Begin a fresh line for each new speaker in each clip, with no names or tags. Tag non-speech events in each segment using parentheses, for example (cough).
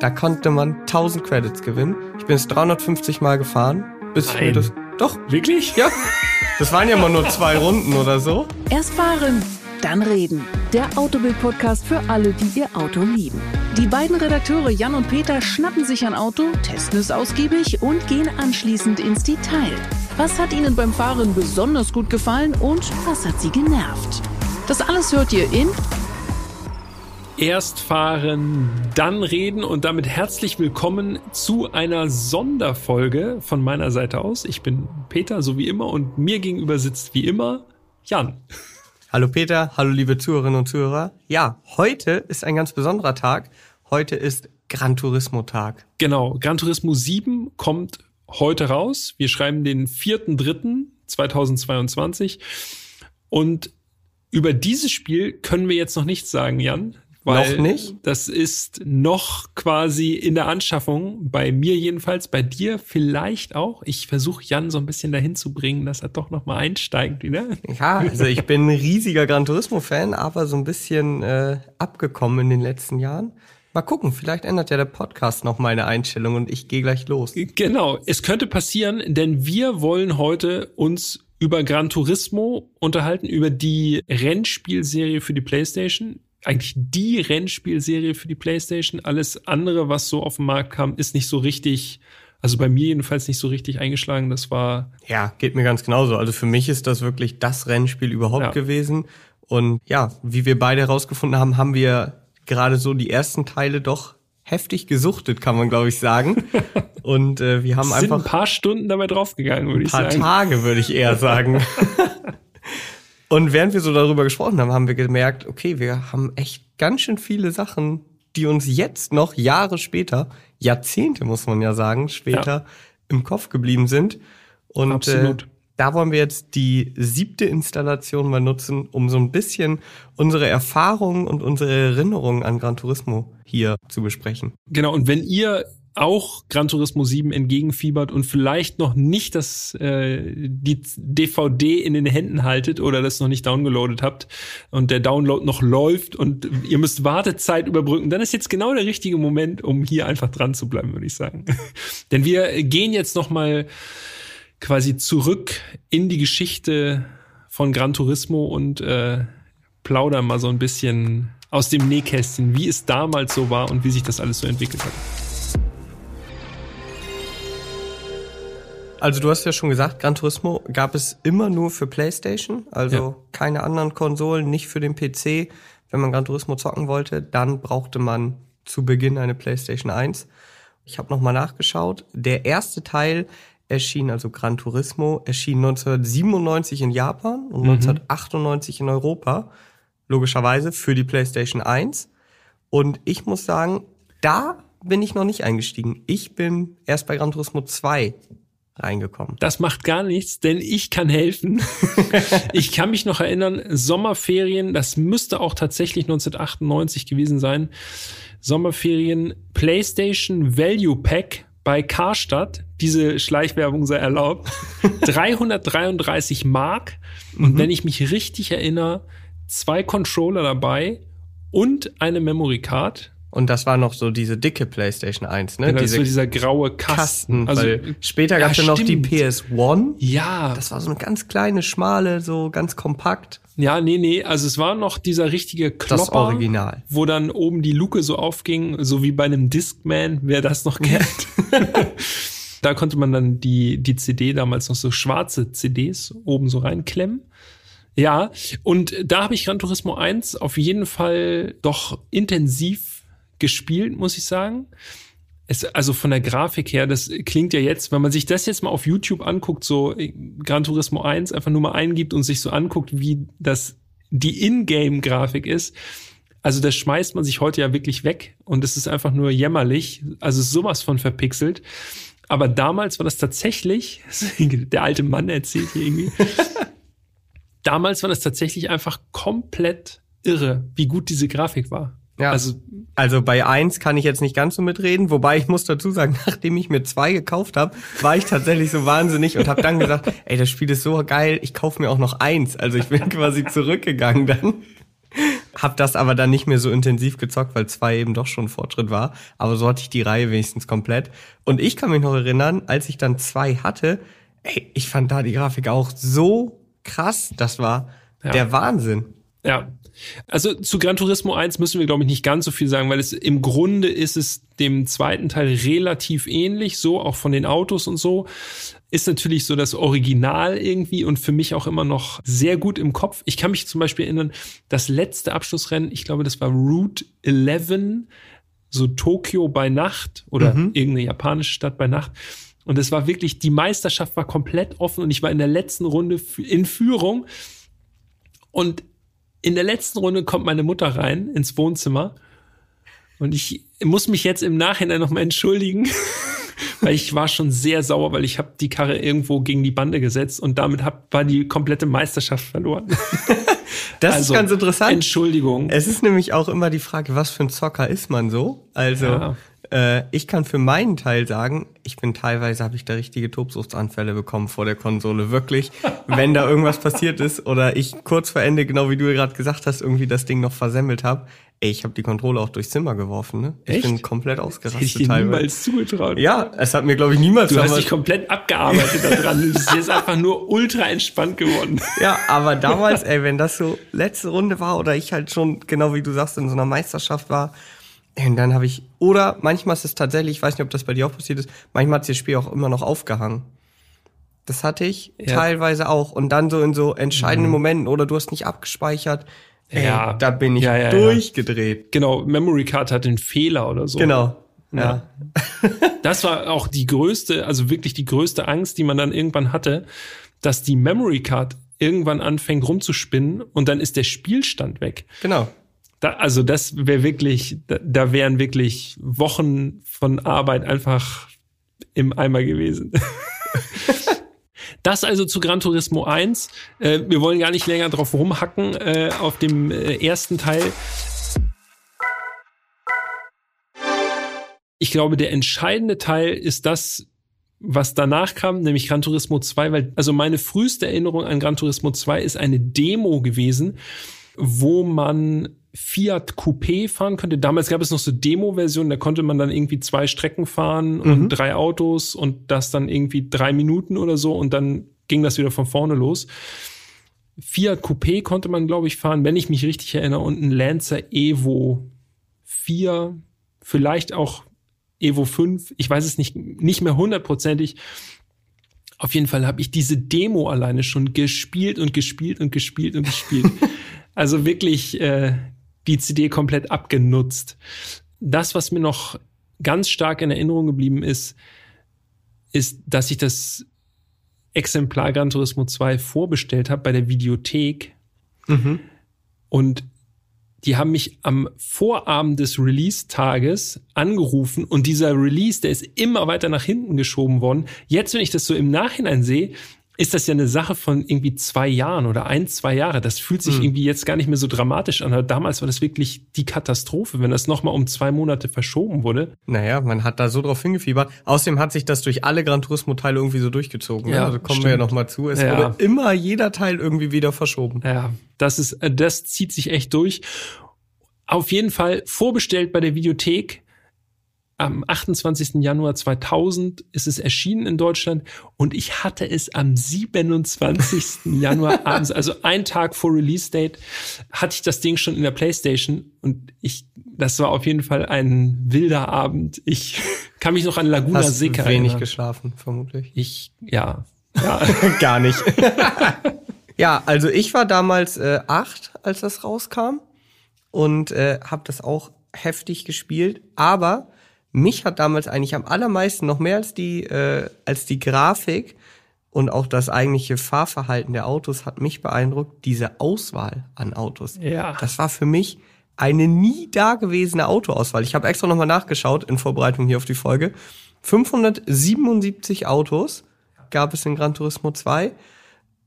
Da konnte man 1000 Credits gewinnen. Ich bin es 350 Mal gefahren, bis
Nein.
ich mir das. Doch,
Wirklich?
ja. Das waren ja mal nur zwei Runden oder so.
Erst fahren, dann reden. Der Autobild-Podcast für alle, die ihr Auto lieben. Die beiden Redakteure Jan und Peter schnappen sich ein Auto, testen es ausgiebig und gehen anschließend ins Detail. Was hat ihnen beim Fahren besonders gut gefallen und was hat sie genervt? Das alles hört ihr in
Erst fahren, dann reden und damit herzlich willkommen zu einer Sonderfolge von meiner Seite aus. Ich bin Peter, so wie immer, und mir gegenüber sitzt wie immer Jan.
Hallo Peter, hallo liebe Zuhörerinnen und Zuhörer. Ja, heute ist ein ganz besonderer Tag. Heute ist Gran Turismo Tag.
Genau, Gran Turismo 7 kommt heute raus. Wir schreiben den 4.3.2022 und über dieses Spiel können wir jetzt noch nichts sagen, Jan. Weil
Noch nicht?
Das ist noch quasi in der Anschaffung, bei mir jedenfalls, bei dir vielleicht auch. Ich versuche Jan so ein bisschen dahin zu bringen, dass er doch noch mal einsteigt wieder.
Ja, also ich bin ein riesiger Gran Turismo Fan, aber so ein bisschen äh, abgekommen in den letzten Jahren. Mal gucken, vielleicht ändert ja der Podcast noch meine Einstellung und ich gehe gleich los.
Genau, es könnte passieren, denn wir wollen heute uns über Gran Turismo unterhalten, über die Rennspielserie für die PlayStation. Eigentlich die Rennspielserie für die PlayStation. Alles andere, was so auf den Markt kam, ist nicht so richtig, also bei mir jedenfalls nicht so richtig eingeschlagen. Das war,
Ja, geht mir ganz genauso. Also für mich ist das wirklich das Rennspiel überhaupt
Ja.
gewesen. Und ja, wie wir beide herausgefunden haben, haben wir gerade so die ersten Teile doch heftig gesuchtet, kann man glaube ich sagen. (laughs) Und äh, wir haben
sind ein
einfach
paar Stunden dabei draufgegangen, würde
ein
ich
paar
sagen.
Tage, würde ich eher sagen. (laughs) Und während wir so darüber gesprochen haben, haben wir gemerkt, okay, wir haben echt ganz schön viele Sachen, die uns jetzt noch Jahre später, Jahrzehnte muss man ja sagen, später im Kopf geblieben sind. Und
Absolut.
Äh, da wollen wir jetzt die siebte Installation mal nutzen, um so ein bisschen unsere Erfahrungen und unsere Erinnerungen an Gran Turismo hier zu besprechen.
Genau, und wenn ihr auch Gran Turismo 7 entgegenfiebert und vielleicht noch nicht das äh, die DVD in den Händen haltet oder das noch nicht downgeloadet habt und der Download noch läuft und ihr müsst Wartezeit überbrücken, dann ist jetzt genau der richtige Moment, um hier einfach dran zu bleiben, würde ich sagen. (laughs) Denn wir gehen jetzt noch mal quasi zurück in die Geschichte von Gran Turismo und äh, plaudern mal so ein bisschen aus dem Nähkästchen, wie es damals so war und wie sich das alles so entwickelt hat.
Also du hast ja schon gesagt, Gran Turismo gab es immer nur für PlayStation, also
Ja.
keine anderen Konsolen, nicht für den PC. Wenn man Gran Turismo zocken wollte, dann brauchte man zu Beginn eine PlayStation 1. Ich habe nochmal nachgeschaut. Der erste Teil erschien, also Gran Turismo, erschien 1997 in Japan und 1998 in Europa, logischerweise für die PlayStation 1. Und ich muss sagen, da bin ich noch nicht eingestiegen. Ich bin erst bei Gran Turismo 2 reingekommen.
Das macht gar nichts, denn ich kann helfen. (laughs) ich kann mich noch erinnern, Sommerferien, das müsste auch tatsächlich 1998 gewesen sein. Sommerferien PlayStation Value Pack bei Karstadt. Diese Schleichwerbung sei erlaubt. (laughs) 333 Mark. Und wenn ich mich richtig erinnere, zwei Controller dabei und eine Memory Card.
Und das war noch so diese dicke PlayStation 1, ne?
Genau,
diese
so dieser graue Kasten.
Kasten.
Also,
später gab es ja, noch die
stimmt.
PS1.
Ja,
Das war so eine ganz kleine, schmale, so ganz kompakt.
Ja, nee, nee, also es war noch dieser richtige Klopper.
Das Original.
Wo dann oben die Luke so aufging, so wie bei einem Discman, wer das noch kennt. (laughs) da konnte man dann die, die CD damals noch so schwarze CDs oben so reinklemmen. Ja, und da habe ich Gran Turismo 1 auf jeden Fall doch intensiv gespielt, muss ich sagen. Es, also von der Grafik her, das klingt ja jetzt, wenn man sich das jetzt mal auf YouTube anguckt, so äh, Gran Turismo 1 einfach nur mal eingibt und sich so anguckt, wie das die Ingame-Grafik ist. Also das schmeißt man sich heute ja wirklich weg und es ist einfach nur jämmerlich. Also sowas von verpixelt. Aber damals war das tatsächlich, (laughs) der alte Mann erzählt hier irgendwie, (laughs) damals war das tatsächlich einfach komplett irre, wie gut diese Grafik war.
Ja.
Also
Also bei eins kann ich jetzt nicht ganz so mitreden, wobei ich muss dazu sagen, (laughs) nachdem ich mir zwei gekauft habe, war ich tatsächlich so wahnsinnig und habe dann gesagt, ey, das Spiel ist so geil, ich kaufe mir auch noch eins. Also ich bin (laughs) quasi zurückgegangen dann. hab das aber dann nicht mehr so intensiv gezockt, weil zwei eben doch schon Fortschritt war. Aber so hatte ich die Reihe wenigstens komplett. Und ich kann mich noch erinnern, als ich dann zwei hatte, ey, ich fand da die Grafik auch so krass. Das war ja. der Wahnsinn.
Ja. Also zu Gran Turismo 1 müssen wir, glaube ich, nicht ganz so viel sagen, weil es im Grunde ist es dem zweiten Teil relativ ähnlich, so auch von den Autos und so. Ist natürlich so das Original irgendwie und für mich auch immer noch sehr gut im Kopf. Ich kann mich zum Beispiel erinnern, das letzte Abschlussrennen, ich glaube, das war Route 11, so Tokio bei Nacht oder mhm. irgendeine japanische Stadt bei Nacht. Und es war wirklich, die Meisterschaft war komplett offen und ich war in der letzten Runde in Führung. Und in der letzten Runde kommt meine Mutter rein ins Wohnzimmer und ich muss mich jetzt im Nachhinein nochmal entschuldigen, (laughs) weil ich war schon sehr sauer, weil ich habe die Karre irgendwo gegen die Bande gesetzt und damit hab, war die komplette Meisterschaft verloren. (laughs)
Das also, ist ganz interessant.
Entschuldigung.
Es ist nämlich auch immer die Frage, was für ein Zocker ist man so? Also ja. Äh, ich kann für meinen Teil sagen, ich bin teilweise, habe ich da richtige Tobsuchtsanfälle bekommen vor der Konsole. Wirklich, wenn da irgendwas passiert ist oder ich kurz vor Ende, genau wie du gerade gesagt hast, irgendwie das Ding noch versemmelt habe. Ey, ich habe die Kontrolle auch durchs Zimmer geworfen, ne? Ich
Echt?
bin komplett ausgerastet.
Hätte ich dir niemals zugetraut.
Ja, es hat mir, glaube ich, niemals...
Du hast dich komplett abgearbeitet daran. Du bist jetzt einfach nur ultra entspannt geworden. (laughs)
Ja, aber damals, ey, wenn das so letzte Runde war oder ich halt schon, genau wie du sagst, in so einer Meisterschaft war, und dann habe ich, oder manchmal ist es tatsächlich, ich weiß nicht, ob das bei dir auch passiert ist, manchmal hat das Spiel auch immer noch aufgehangen. Das hatte ich ja. teilweise auch. Und dann so in so entscheidenden mhm. Momenten, oder du hast nicht abgespeichert. Ey, ja, da bin ich ja, ja, durchgedreht.
Genau, Memory Card hat einen Fehler oder so.
Genau.
Ja. (laughs) das war auch die größte, also wirklich die größte Angst, die man dann irgendwann hatte, dass die Memory Card irgendwann anfängt rumzuspinnen und dann ist der Spielstand weg.
Genau.
Da, also das wäre wirklich, da, da wären wirklich Wochen von Arbeit einfach im Eimer gewesen. (laughs) Das also zu Gran Turismo 1. Äh, wir wollen gar nicht länger drauf rumhacken äh, auf dem äh, ersten Teil. Ich glaube, der entscheidende Teil ist das, was danach kam, nämlich Gran Turismo 2, weil also meine früheste Erinnerung an Gran Turismo 2 ist eine Demo gewesen, wo man Fiat Coupé fahren könnte. Damals gab es noch so Demo-Versionen, da konnte man dann irgendwie zwei Strecken fahren mhm. und drei Autos und das dann irgendwie drei Minuten oder so und dann ging das wieder von vorne los. Fiat Coupé konnte man, glaube ich, fahren, wenn ich mich richtig erinnere, und ein Lancer Evo 4, vielleicht auch Evo 5, ich weiß es nicht, nicht mehr hundertprozentig. Auf jeden Fall habe ich diese Demo alleine schon gespielt und gespielt und gespielt und gespielt. (laughs) also wirklich äh, die CD komplett abgenutzt. Das, was mir noch ganz stark in Erinnerung geblieben ist, ist, dass ich das Exemplar Gran Turismo 2 vorbestellt habe bei der Videothek. Mhm. Und die haben mich am Vorabend des Release-Tages angerufen und dieser Release, der ist immer weiter nach hinten geschoben worden. Jetzt, wenn ich das so im Nachhinein sehe, ist das ja eine Sache von irgendwie zwei Jahren oder ein, zwei Jahre. Das fühlt sich mhm. irgendwie jetzt gar nicht mehr so dramatisch an. Aber damals war das wirklich die Katastrophe, wenn das nochmal um zwei Monate verschoben wurde.
Naja, man hat da so drauf hingefiebert. Außerdem hat sich das durch alle Gran Turismo-Teile irgendwie so durchgezogen. Ne? Ja, Also kommen stimmt. wir ja nochmal zu. Es ja. wurde immer jeder Teil irgendwie wieder verschoben.
Ja, das ist, äh, das zieht sich echt durch. Auf jeden Fall vorbestellt bei der Videothek am 28. Januar 2000 ist es erschienen in Deutschland und ich hatte es am 27. (laughs) Januar abends, also ein Tag vor Release Date, hatte ich das Ding schon in der Playstation und ich, das war auf jeden Fall ein wilder Abend. Ich (laughs) kann mich noch an Laguna
Hast
Seca
wenig erinnern. geschlafen, vermutlich.
Ich, ja. ja. (laughs)
Gar nicht. ja, also ich war damals äh, acht, als das rauskam und äh, habe das auch heftig gespielt, aber mich hat damals eigentlich am allermeisten noch mehr als die äh, als die Grafik und auch das eigentliche Fahrverhalten der Autos hat mich beeindruckt, diese Auswahl an Autos.
Ja.
Das war für mich eine nie dagewesene Autoauswahl. Ich habe extra nochmal nachgeschaut in Vorbereitung hier auf die Folge. 577 Autos gab es in Gran Turismo 2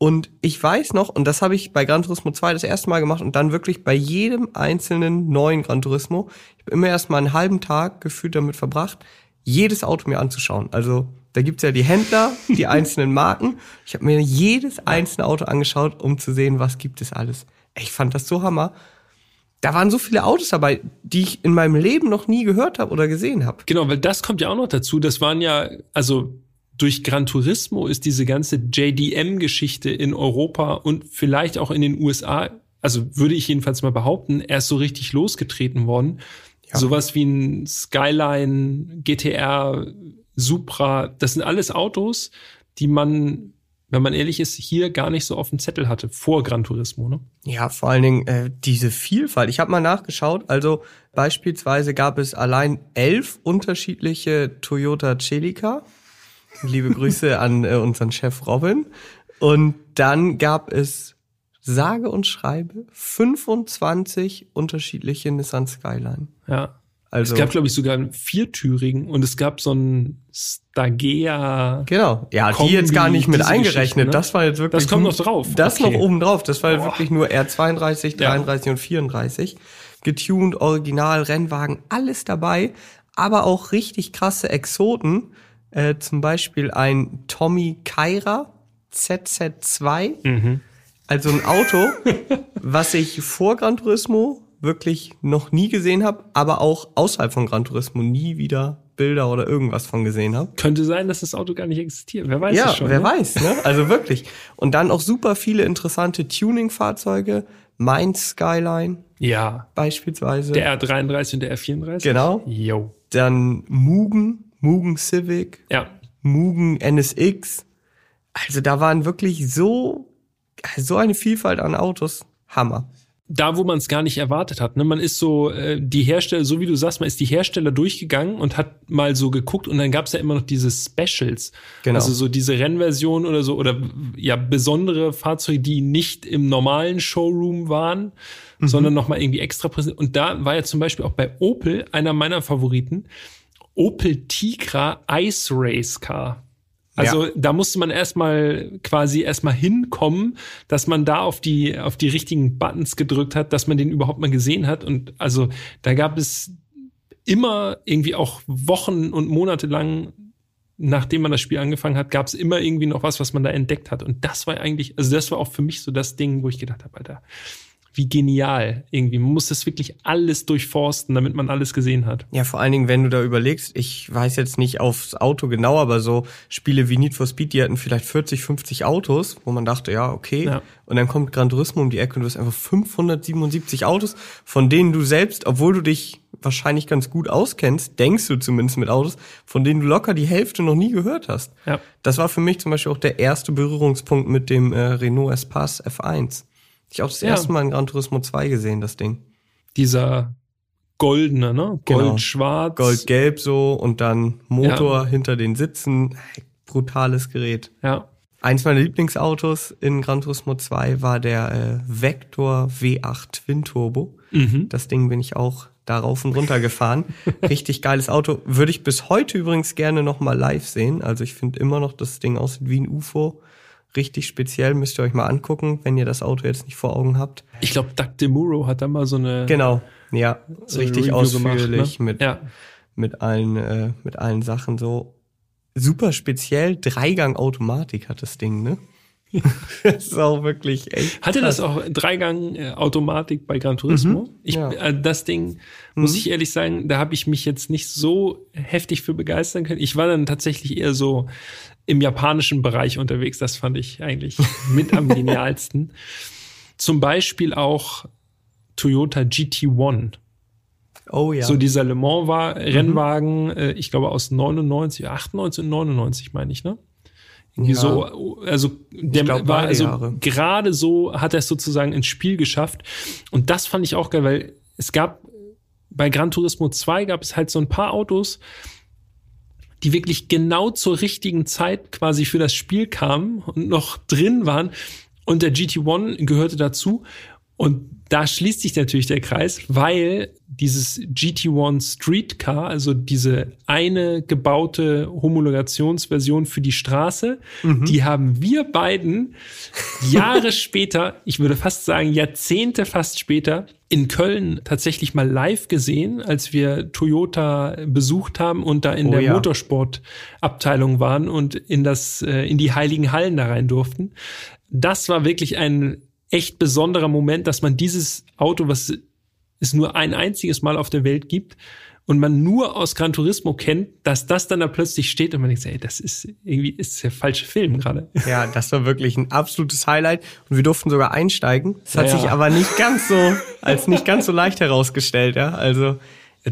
und ich weiß noch, und das habe ich bei Gran Turismo 2 das erste Mal gemacht und dann wirklich bei jedem einzelnen neuen Gran Turismo. Ich habe immer erst mal einen halben Tag gefühlt damit verbracht, jedes Auto mir anzuschauen. Also da gibt's ja die Händler, die (laughs) einzelnen Marken. Ich habe mir jedes einzelne Auto angeschaut, um zu sehen, was gibt es alles. Ich fand das so hammer. da waren so viele Autos dabei, die ich in meinem Leben noch nie gehört habe oder gesehen habe.
Genau, weil das kommt ja auch noch dazu. Das waren ja, also durch Gran Turismo ist diese ganze JDM-Geschichte in Europa und vielleicht auch in den USA, also würde ich jedenfalls mal behaupten, erst so richtig losgetreten worden. Ja. Sowas wie ein Skyline, GTR, Supra, das sind alles Autos, die man, wenn man ehrlich ist, hier gar nicht so auf dem Zettel hatte vor Gran Turismo. Ne?
Ja, vor allen Dingen äh, diese Vielfalt. Ich habe mal nachgeschaut. Also beispielsweise gab es allein elf unterschiedliche Toyota Celica. Liebe Grüße an äh, unseren Chef Robin. Und dann gab es sage und schreibe 25 unterschiedliche Nissan Skyline.
Ja. Also, es gab, glaube ich, sogar einen viertürigen und es gab so ein Stagea.
Genau. Ja, Kombi, die jetzt gar nicht mit eingerechnet. Ne? Das war jetzt wirklich.
Das kommt noch drauf.
Das okay. noch oben drauf. Das war Boah. wirklich nur R32, 33 ja. und 34. Getuned, Original, Rennwagen, alles dabei. Aber auch richtig krasse Exoten. Äh, zum Beispiel ein Tommy Kaira ZZ2. Mhm. Also ein Auto, (laughs) was ich vor Gran Turismo wirklich noch nie gesehen habe, aber auch außerhalb von Gran Turismo nie wieder Bilder oder irgendwas von gesehen habe.
Könnte sein, dass das Auto gar nicht existiert. Wer weiß
ja,
schon.
Wer
ne?
weiß, ne? (laughs) Also wirklich. Und dann auch super viele interessante Tuning-Fahrzeuge. Mein Skyline.
Ja.
Beispielsweise.
Der R33 und der R34.
Genau.
Jo.
Dann Mugen, Mugen Civic.
Ja.
Mugen NSX. Also da waren wirklich so, so eine Vielfalt an Autos. Hammer
da, wo man es gar nicht erwartet hat. Ne? Man ist so, äh, die Hersteller, so wie du sagst, man ist die Hersteller durchgegangen und hat mal so geguckt und dann gab es ja immer noch diese Specials. Genau. Also so diese Rennversion oder so, oder ja, besondere Fahrzeuge, die nicht im normalen Showroom waren, mhm. sondern nochmal irgendwie extra präsent. Und da war ja zum Beispiel auch bei Opel einer meiner Favoriten, Opel Tigra Ice Race Car. Also ja. da musste man erstmal quasi erstmal hinkommen, dass man da auf die auf die richtigen Buttons gedrückt hat, dass man den überhaupt mal gesehen hat und also da gab es immer irgendwie auch Wochen und Monate lang nachdem man das Spiel angefangen hat, gab es immer irgendwie noch was, was man da entdeckt hat und das war eigentlich also das war auch für mich so das Ding, wo ich gedacht habe, Alter, wie genial irgendwie. Man muss das wirklich alles durchforsten, damit man alles gesehen hat.
Ja, vor allen Dingen, wenn du da überlegst, ich weiß jetzt nicht aufs Auto genau, aber so Spiele wie Need for Speed, die hatten vielleicht 40, 50 Autos, wo man dachte, ja, okay. Ja. Und dann kommt Gran Turismo um die Ecke und du hast einfach 577 Autos, von denen du selbst, obwohl du dich wahrscheinlich ganz gut auskennst, denkst du zumindest mit Autos, von denen du locker die Hälfte noch nie gehört hast. Ja. Das war für mich zum Beispiel auch der erste Berührungspunkt mit dem äh, Renault Espace F1. Ich auch das ja. erste Mal in Gran Turismo 2 gesehen, das Ding.
Dieser goldene, ne? Gold-schwarz.
Genau. Gold-gelb so und dann Motor ja. hinter den Sitzen. Brutales Gerät.
Ja.
Eins meiner Lieblingsautos in Gran Turismo 2 war der äh, Vector V8 Twin Turbo. Mhm. Das Ding bin ich auch da rauf und runter gefahren. (laughs) Richtig geiles Auto. Würde ich bis heute übrigens gerne noch mal live sehen. Also ich finde immer noch, das Ding aussieht wie ein UFO richtig speziell, müsst ihr euch mal angucken, wenn ihr das Auto jetzt nicht vor Augen habt.
Ich glaube, Doug DeMuro hat da mal so eine.
Genau, ja, so richtig Review ausführlich gemacht, ne? mit, ja. mit allen, äh, mit allen Sachen so. Super speziell, Dreigang-Automatik hat das Ding, ne? (laughs) das ist auch wirklich echt.
Hatte krass. das auch Dreigang-Automatik bei Gran Turismo? Mhm, ich, ja. äh, das Ding, muss mhm. ich ehrlich sagen, da habe ich mich jetzt nicht so heftig für begeistern können. Ich war dann tatsächlich eher so im japanischen Bereich unterwegs. Das fand ich eigentlich (laughs) mit am genialsten. Zum Beispiel auch Toyota GT1. Oh ja. So dieser Le Mans war Rennwagen, mhm. äh, ich glaube aus 99, 98 und 99 meine ich, ne? Irgendwie ja. so, also der glaub, war also gerade so hat er es sozusagen ins Spiel geschafft und das fand ich auch geil, weil es gab bei Gran Turismo 2 gab es halt so ein paar Autos, die wirklich genau zur richtigen Zeit quasi für das Spiel kamen und noch drin waren. Und der GT1 gehörte dazu. Und da schließt sich natürlich der Kreis, weil dieses GT1 Streetcar, also diese eine gebaute Homologationsversion für die Straße, mhm. die haben wir beiden Jahre (laughs) später, ich würde fast sagen Jahrzehnte fast später, in Köln tatsächlich mal live gesehen, als wir Toyota besucht haben und da in oh, der ja. Motorsportabteilung waren und in das äh, in die heiligen Hallen da rein durften. Das war wirklich ein echt besonderer Moment, dass man dieses Auto, was es nur ein einziges Mal auf der Welt gibt und man nur aus Gran Turismo kennt, dass das dann da plötzlich steht und man denkt, ey, das ist irgendwie ist der falsche Film gerade. (laughs)
Ja, das war wirklich ein absolutes Highlight und wir durften sogar einsteigen. Das hat
Ja.
sich aber nicht ganz so als nicht ganz so leicht herausgestellt, ja. Also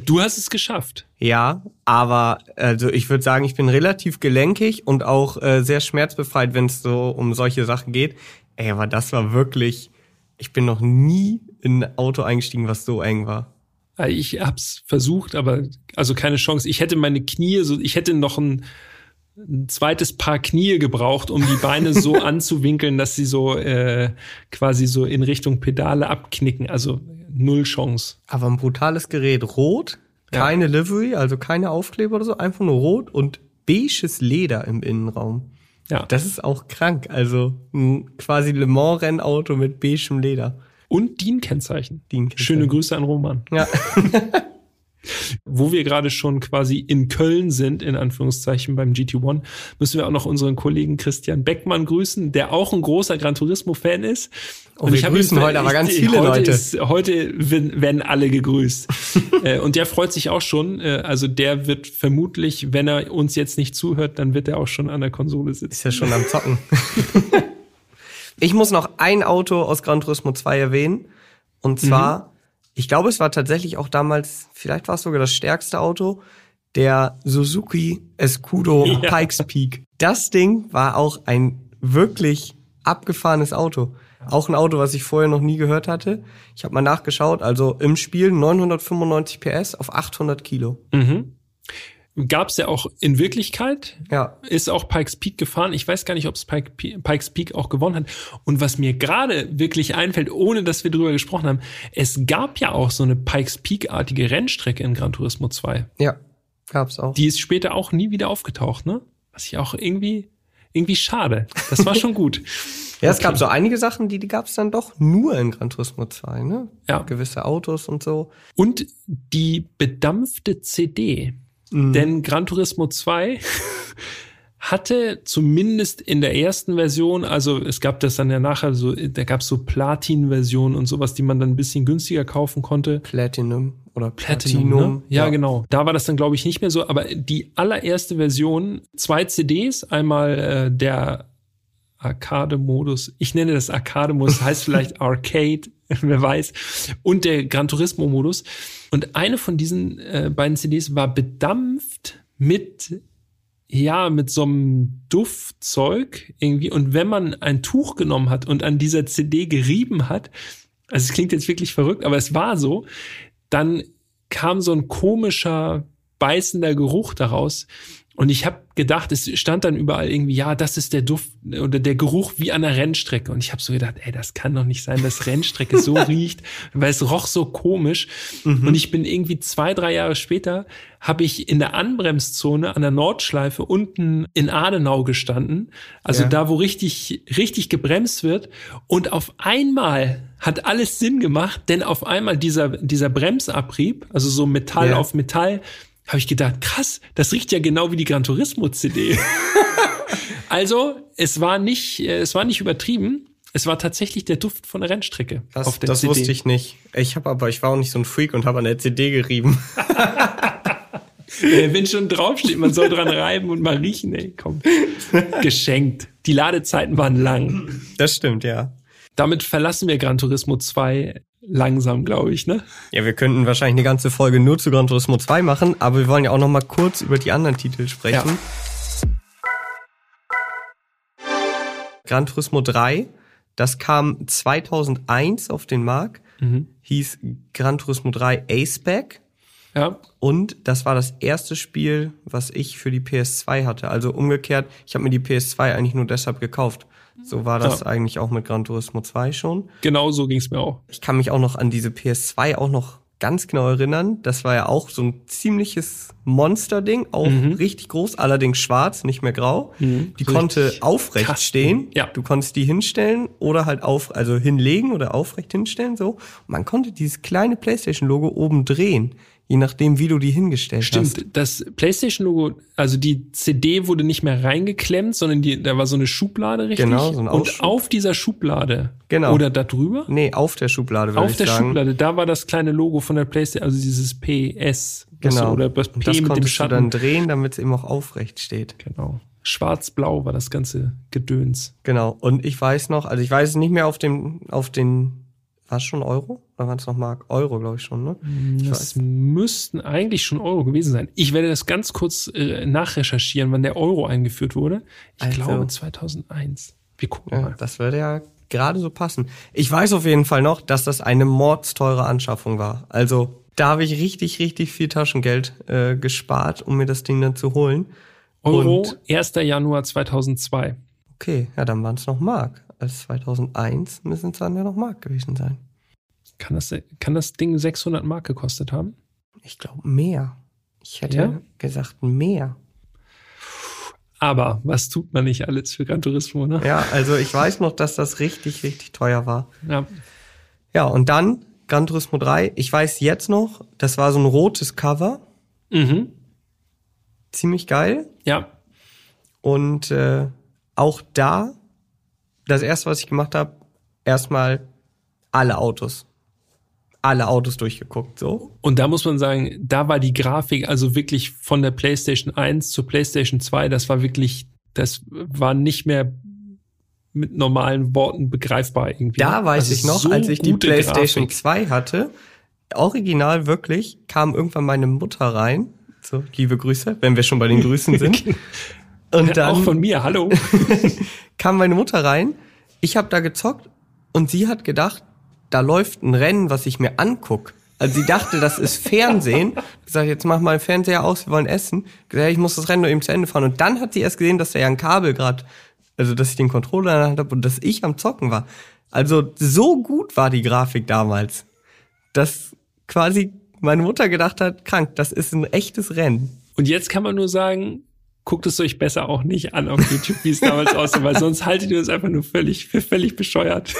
Du hast es geschafft.
ja, aber also ich würde sagen, ich bin relativ gelenkig und auch äh, sehr schmerzbefreit, wenn es so um solche Sachen geht. Ey, aber das war wirklich, ich bin noch nie in ein Auto eingestiegen, was so eng war.
Äh, Ich hab's versucht, aber also keine Chance. Ich hätte meine Knie so, ich hätte noch ein, ein zweites Paar Knie gebraucht, um die Beine (laughs) so anzuwinkeln, dass sie so äh, quasi so in Richtung Pedale abknicken. Also null Chance.
Aber ein brutales Gerät, rot,
Ja.
keine Livery, also keine Aufkleber oder so, einfach nur rot und beiges Leder im Innenraum.
Ja.
Das ist auch krank. Also ein quasi Le Mans Rennauto mit beigem Leder.
Und DIN-Kennzeichen.
DIN-Kennzeichen.
Schöne Grüße an Roman.
Ja. (laughs)
Wo wir gerade schon quasi in Köln sind, in Anführungszeichen beim GT1, müssen wir auch noch unseren Kollegen Christian Beckmann grüßen, der auch ein großer Gran Turismo-Fan ist.
Oh, wir
hab
grüßen heute aber ganz viele
heute
Leute.
Ist, heute werden alle gegrüßt. (laughs) äh, und der freut sich auch schon. Äh, also der wird vermutlich, wenn er uns jetzt nicht zuhört, dann wird er auch schon an der Konsole sitzen.
Ist ja schon am Zocken. (laughs) ich muss noch ein Auto aus Gran Turismo 2 erwähnen. Und zwar, ich glaube, es war tatsächlich auch damals, vielleicht war es sogar das stärkste Auto, der Suzuki Escudo (laughs)
Ja.
Pikes Peak. Das Ding war auch ein wirklich abgefahrenes Auto. Auch ein Auto, was ich vorher noch nie gehört hatte. Ich habe mal nachgeschaut, also im Spiel 995 PS auf 800 Kilo.
Mhm. Gab's ja auch in Wirklichkeit.
Ja,
ist auch Pikes Peak gefahren. Ich weiß gar nicht, ob es Pike, Pikes Peak auch gewonnen hat. Und was mir gerade wirklich einfällt, ohne dass wir drüber gesprochen haben, es gab ja auch so eine Pikes Peak-artige Rennstrecke in Gran Turismo 2.
ja, gab's auch.
Die ist später auch nie wieder aufgetaucht, ne? Was ich auch irgendwie, irgendwie schade. Das war schon gut. (laughs)
Ja, es
Okay.
gab so einige Sachen, die, die gab es dann doch nur in Gran Turismo 2, ne?
Ja.
Gewisse Autos und so.
Und die bedampfte CD.
Mhm.
Denn Gran Turismo 2 (laughs) hatte zumindest in der ersten Version, also es gab das dann ja nachher so, da gab es so Platin-Versionen und sowas, die man dann ein bisschen günstiger kaufen konnte.
Platinum oder
Platinum,
Platinum.
ne? ja, genau. Da war das dann, glaube ich, nicht mehr so. Aber die allererste Version, zwei CDs, einmal äh, der Arcade-Modus, ich nenne das Arcade-Modus, heißt vielleicht (laughs) Arcade, wer weiß, und der Gran Turismo-Modus. Und eine von diesen äh, beiden CDs war bedampft mit ja, mit so einem Duftzeug irgendwie. Und wenn man ein Tuch genommen hat und an dieser CD gerieben hat, also es klingt jetzt wirklich verrückt, aber es war so, dann kam so ein komischer, beißender Geruch daraus. Und ich habe gedacht, es stand dann überall irgendwie, ja, das ist der Duft oder der Geruch wie an der Rennstrecke. Und ich habe so gedacht, ey, das kann doch nicht sein, dass Rennstrecke so (laughs) riecht, weil es roch so komisch. Und ich bin irgendwie zwei, drei Jahre später, habe ich in der Anbremszone an der Nordschleife unten in Adenau gestanden. Also
Ja.
da, wo richtig, richtig gebremst wird. Und auf einmal hat alles Sinn gemacht, denn auf einmal dieser, dieser Bremsabrieb, also so Metall
Ja.
auf Metall, habe ich gedacht, krass, das riecht ja genau wie die Gran Turismo CD. (laughs) also, es war nicht, äh, es war nicht übertrieben. Es war tatsächlich der Duft von der Rennstrecke
Das,
auf der
das
CD.
wusste ich nicht. Ich habe aber, ich war auch nicht so ein Freak und habe an der CD gerieben. (laughs)
Äh, Wenn schon draufsteht, man soll dran reiben und mal riechen, ey, komm. Geschenkt. Die Ladezeiten waren lang.
Das stimmt, ja.
Damit verlassen wir Gran Turismo 2 langsam, glaube ich, ne?
Ja, wir könnten wahrscheinlich eine ganze Folge nur zu Gran Turismo 2 machen, aber wir wollen ja auch noch mal kurz über die anderen Titel sprechen.
Ja.
Gran Turismo 3, das kam 2001 auf den Markt,
Mhm.
hieß Gran Turismo 3 Aceback
Ja.
und das war das erste Spiel, was ich für die PS2 hatte. Also umgekehrt, ich habe mir die PS2 eigentlich nur deshalb gekauft. So war das
Ja.
eigentlich auch mit Gran Turismo 2 schon.
Genau so ging es mir auch.
Ich kann mich auch noch an diese PS2 auch noch ganz genau erinnern. Das war ja auch so ein ziemliches Monster-Ding, auch richtig groß, allerdings schwarz, nicht mehr grau. Die
Richtig
konnte aufrecht
Kasten.
stehen.
Ja.
Du konntest die hinstellen oder halt auf, also hinlegen oder aufrecht hinstellen, so. Man konnte dieses kleine PlayStation-Logo oben drehen. Je nachdem, wie du die hingestellt
Stimmt,
hast.
das PlayStation-Logo, also die CD wurde nicht mehr reingeklemmt, sondern die, da war so eine Schublade, richtig?
Genau, so ein
Und
Ausschub.
auf dieser Schublade,
Genau.
oder da drüber,
Nee, auf der Schublade würde
auf
ich
der
sagen.
Schublade, da war das kleine Logo von der PlayStation, also dieses PS,
Genau.
oder das
Und
P
das
mit dem
konntest du
Schatten.
dann drehen, damit es eben auch aufrecht steht.
Genau. Schwarz-blau war das ganze Gedöns.
Genau. Und ich weiß noch, also ich weiß es nicht mehr auf dem, auf den, war es schon Euro? Oder waren es noch Mark? Euro, glaube ich schon, ne? Ich
Das müssten eigentlich schon Euro gewesen sein. Ich werde das ganz kurz äh, nachrecherchieren, wann der Euro eingeführt wurde. Ich
Also-
glaube 2001. Wir gucken
Ja,
mal.
das würde ja gerade so passen. Ich weiß auf jeden Fall noch, dass das eine mordsteure Anschaffung war. Also da habe ich richtig, richtig viel Taschengeld äh, gespart, um mir das Ding dann zu holen.
Euro,
Und
1. Januar 2002.
okay, ja, dann waren es noch Mark. Als 2001 müssen es dann ja noch Mark gewesen sein.
Kann das, kann das Ding 600 Mark gekostet haben?
Ich glaube mehr. Ich hätte
Ja?
gesagt mehr.
Aber was tut man nicht alles für Gran Turismo, ne?
Ja, also ich weiß noch, dass das richtig, richtig teuer war.
Ja.
Ja, und dann Gran Turismo 3. Ich weiß jetzt noch, das war so ein rotes Cover.
Mhm.
Ziemlich geil.
Ja.
Und äh, auch da, das erste, was ich gemacht habe, erstmal alle Autos. Alle Autos durchgeguckt, so.
Und da muss man sagen, da war die Grafik also wirklich von der PlayStation 1 zur PlayStation 2, das war wirklich, das war nicht mehr mit normalen Worten begreifbar irgendwie.
Da weiß
Also
ich noch,
so
als ich die PlayStation
Grafik.
2 hatte, original wirklich, kam irgendwann meine Mutter rein. So, liebe Grüße, wenn wir schon bei den Grüßen sind. (laughs) Und dann
Auch von mir, hallo. (laughs)
kam meine Mutter rein, ich habe da gezockt und sie hat gedacht, da läuft ein Rennen, was ich mir anguck. Also sie dachte, das ist Fernsehen. Gesagt, jetzt mach mal den Fernseher aus, wir wollen essen. Gesagt, ich muss das Rennen nur eben zu Ende fahren. Und dann hat sie erst gesehen, dass da ja ein Kabel gerade, also dass ich den Controller in der Hand habe und dass ich am Zocken war. Also so gut war die Grafik damals, dass quasi meine Mutter gedacht hat, krank, das ist ein echtes Rennen.
Und jetzt kann man nur sagen, guckt es euch besser auch nicht an auf YouTube, wie es damals (laughs) aussah, weil sonst haltet ihr uns einfach nur völlig für völlig bescheuert.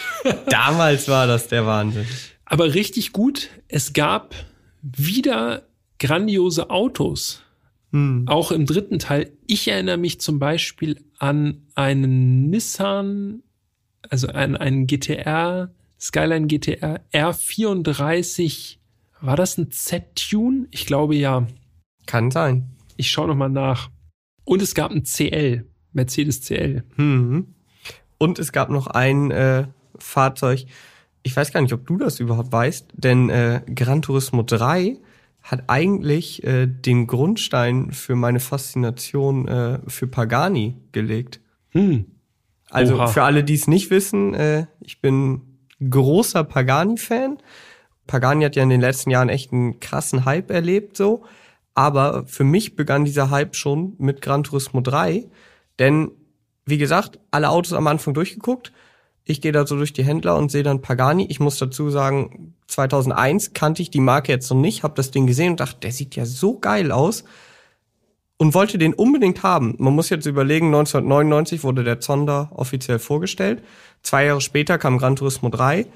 (laughs)
Damals war das der Wahnsinn.
Aber richtig gut, es gab wieder grandiose Autos. Auch im dritten Teil. Ich erinnere mich zum Beispiel an einen Nissan, also an einen GTR, Skyline GTR R34. War das ein Z-Tune? Ich glaube ja.
Kann sein.
Ich schaue noch mal nach. Und es gab ein CL, Mercedes CL.
Mhm. Und es gab noch ein äh, Fahrzeug, ich weiß gar nicht, ob du das überhaupt weißt, denn äh, Gran Turismo 3 hat eigentlich äh, den Grundstein für meine Faszination äh, für Pagani gelegt.
Hm.
Also
Oha.
für alle, die es nicht wissen, äh, ich bin großer Pagani-Fan. Pagani hat ja in den letzten Jahren echt einen krassen Hype erlebt, so. Aber für mich begann dieser Hype schon mit Gran Turismo 3. Denn, wie gesagt, alle Autos am Anfang durchgeguckt. Ich gehe da so durch die Händler und sehe dann Pagani. Ich muss dazu sagen, 2001 kannte ich die Marke jetzt noch nicht, habe das Ding gesehen und dachte, der sieht ja so geil aus und wollte den unbedingt haben. Man muss jetzt überlegen, 1999 wurde der Zonda offiziell vorgestellt. Zwei Jahre später kam Gran Turismo 3.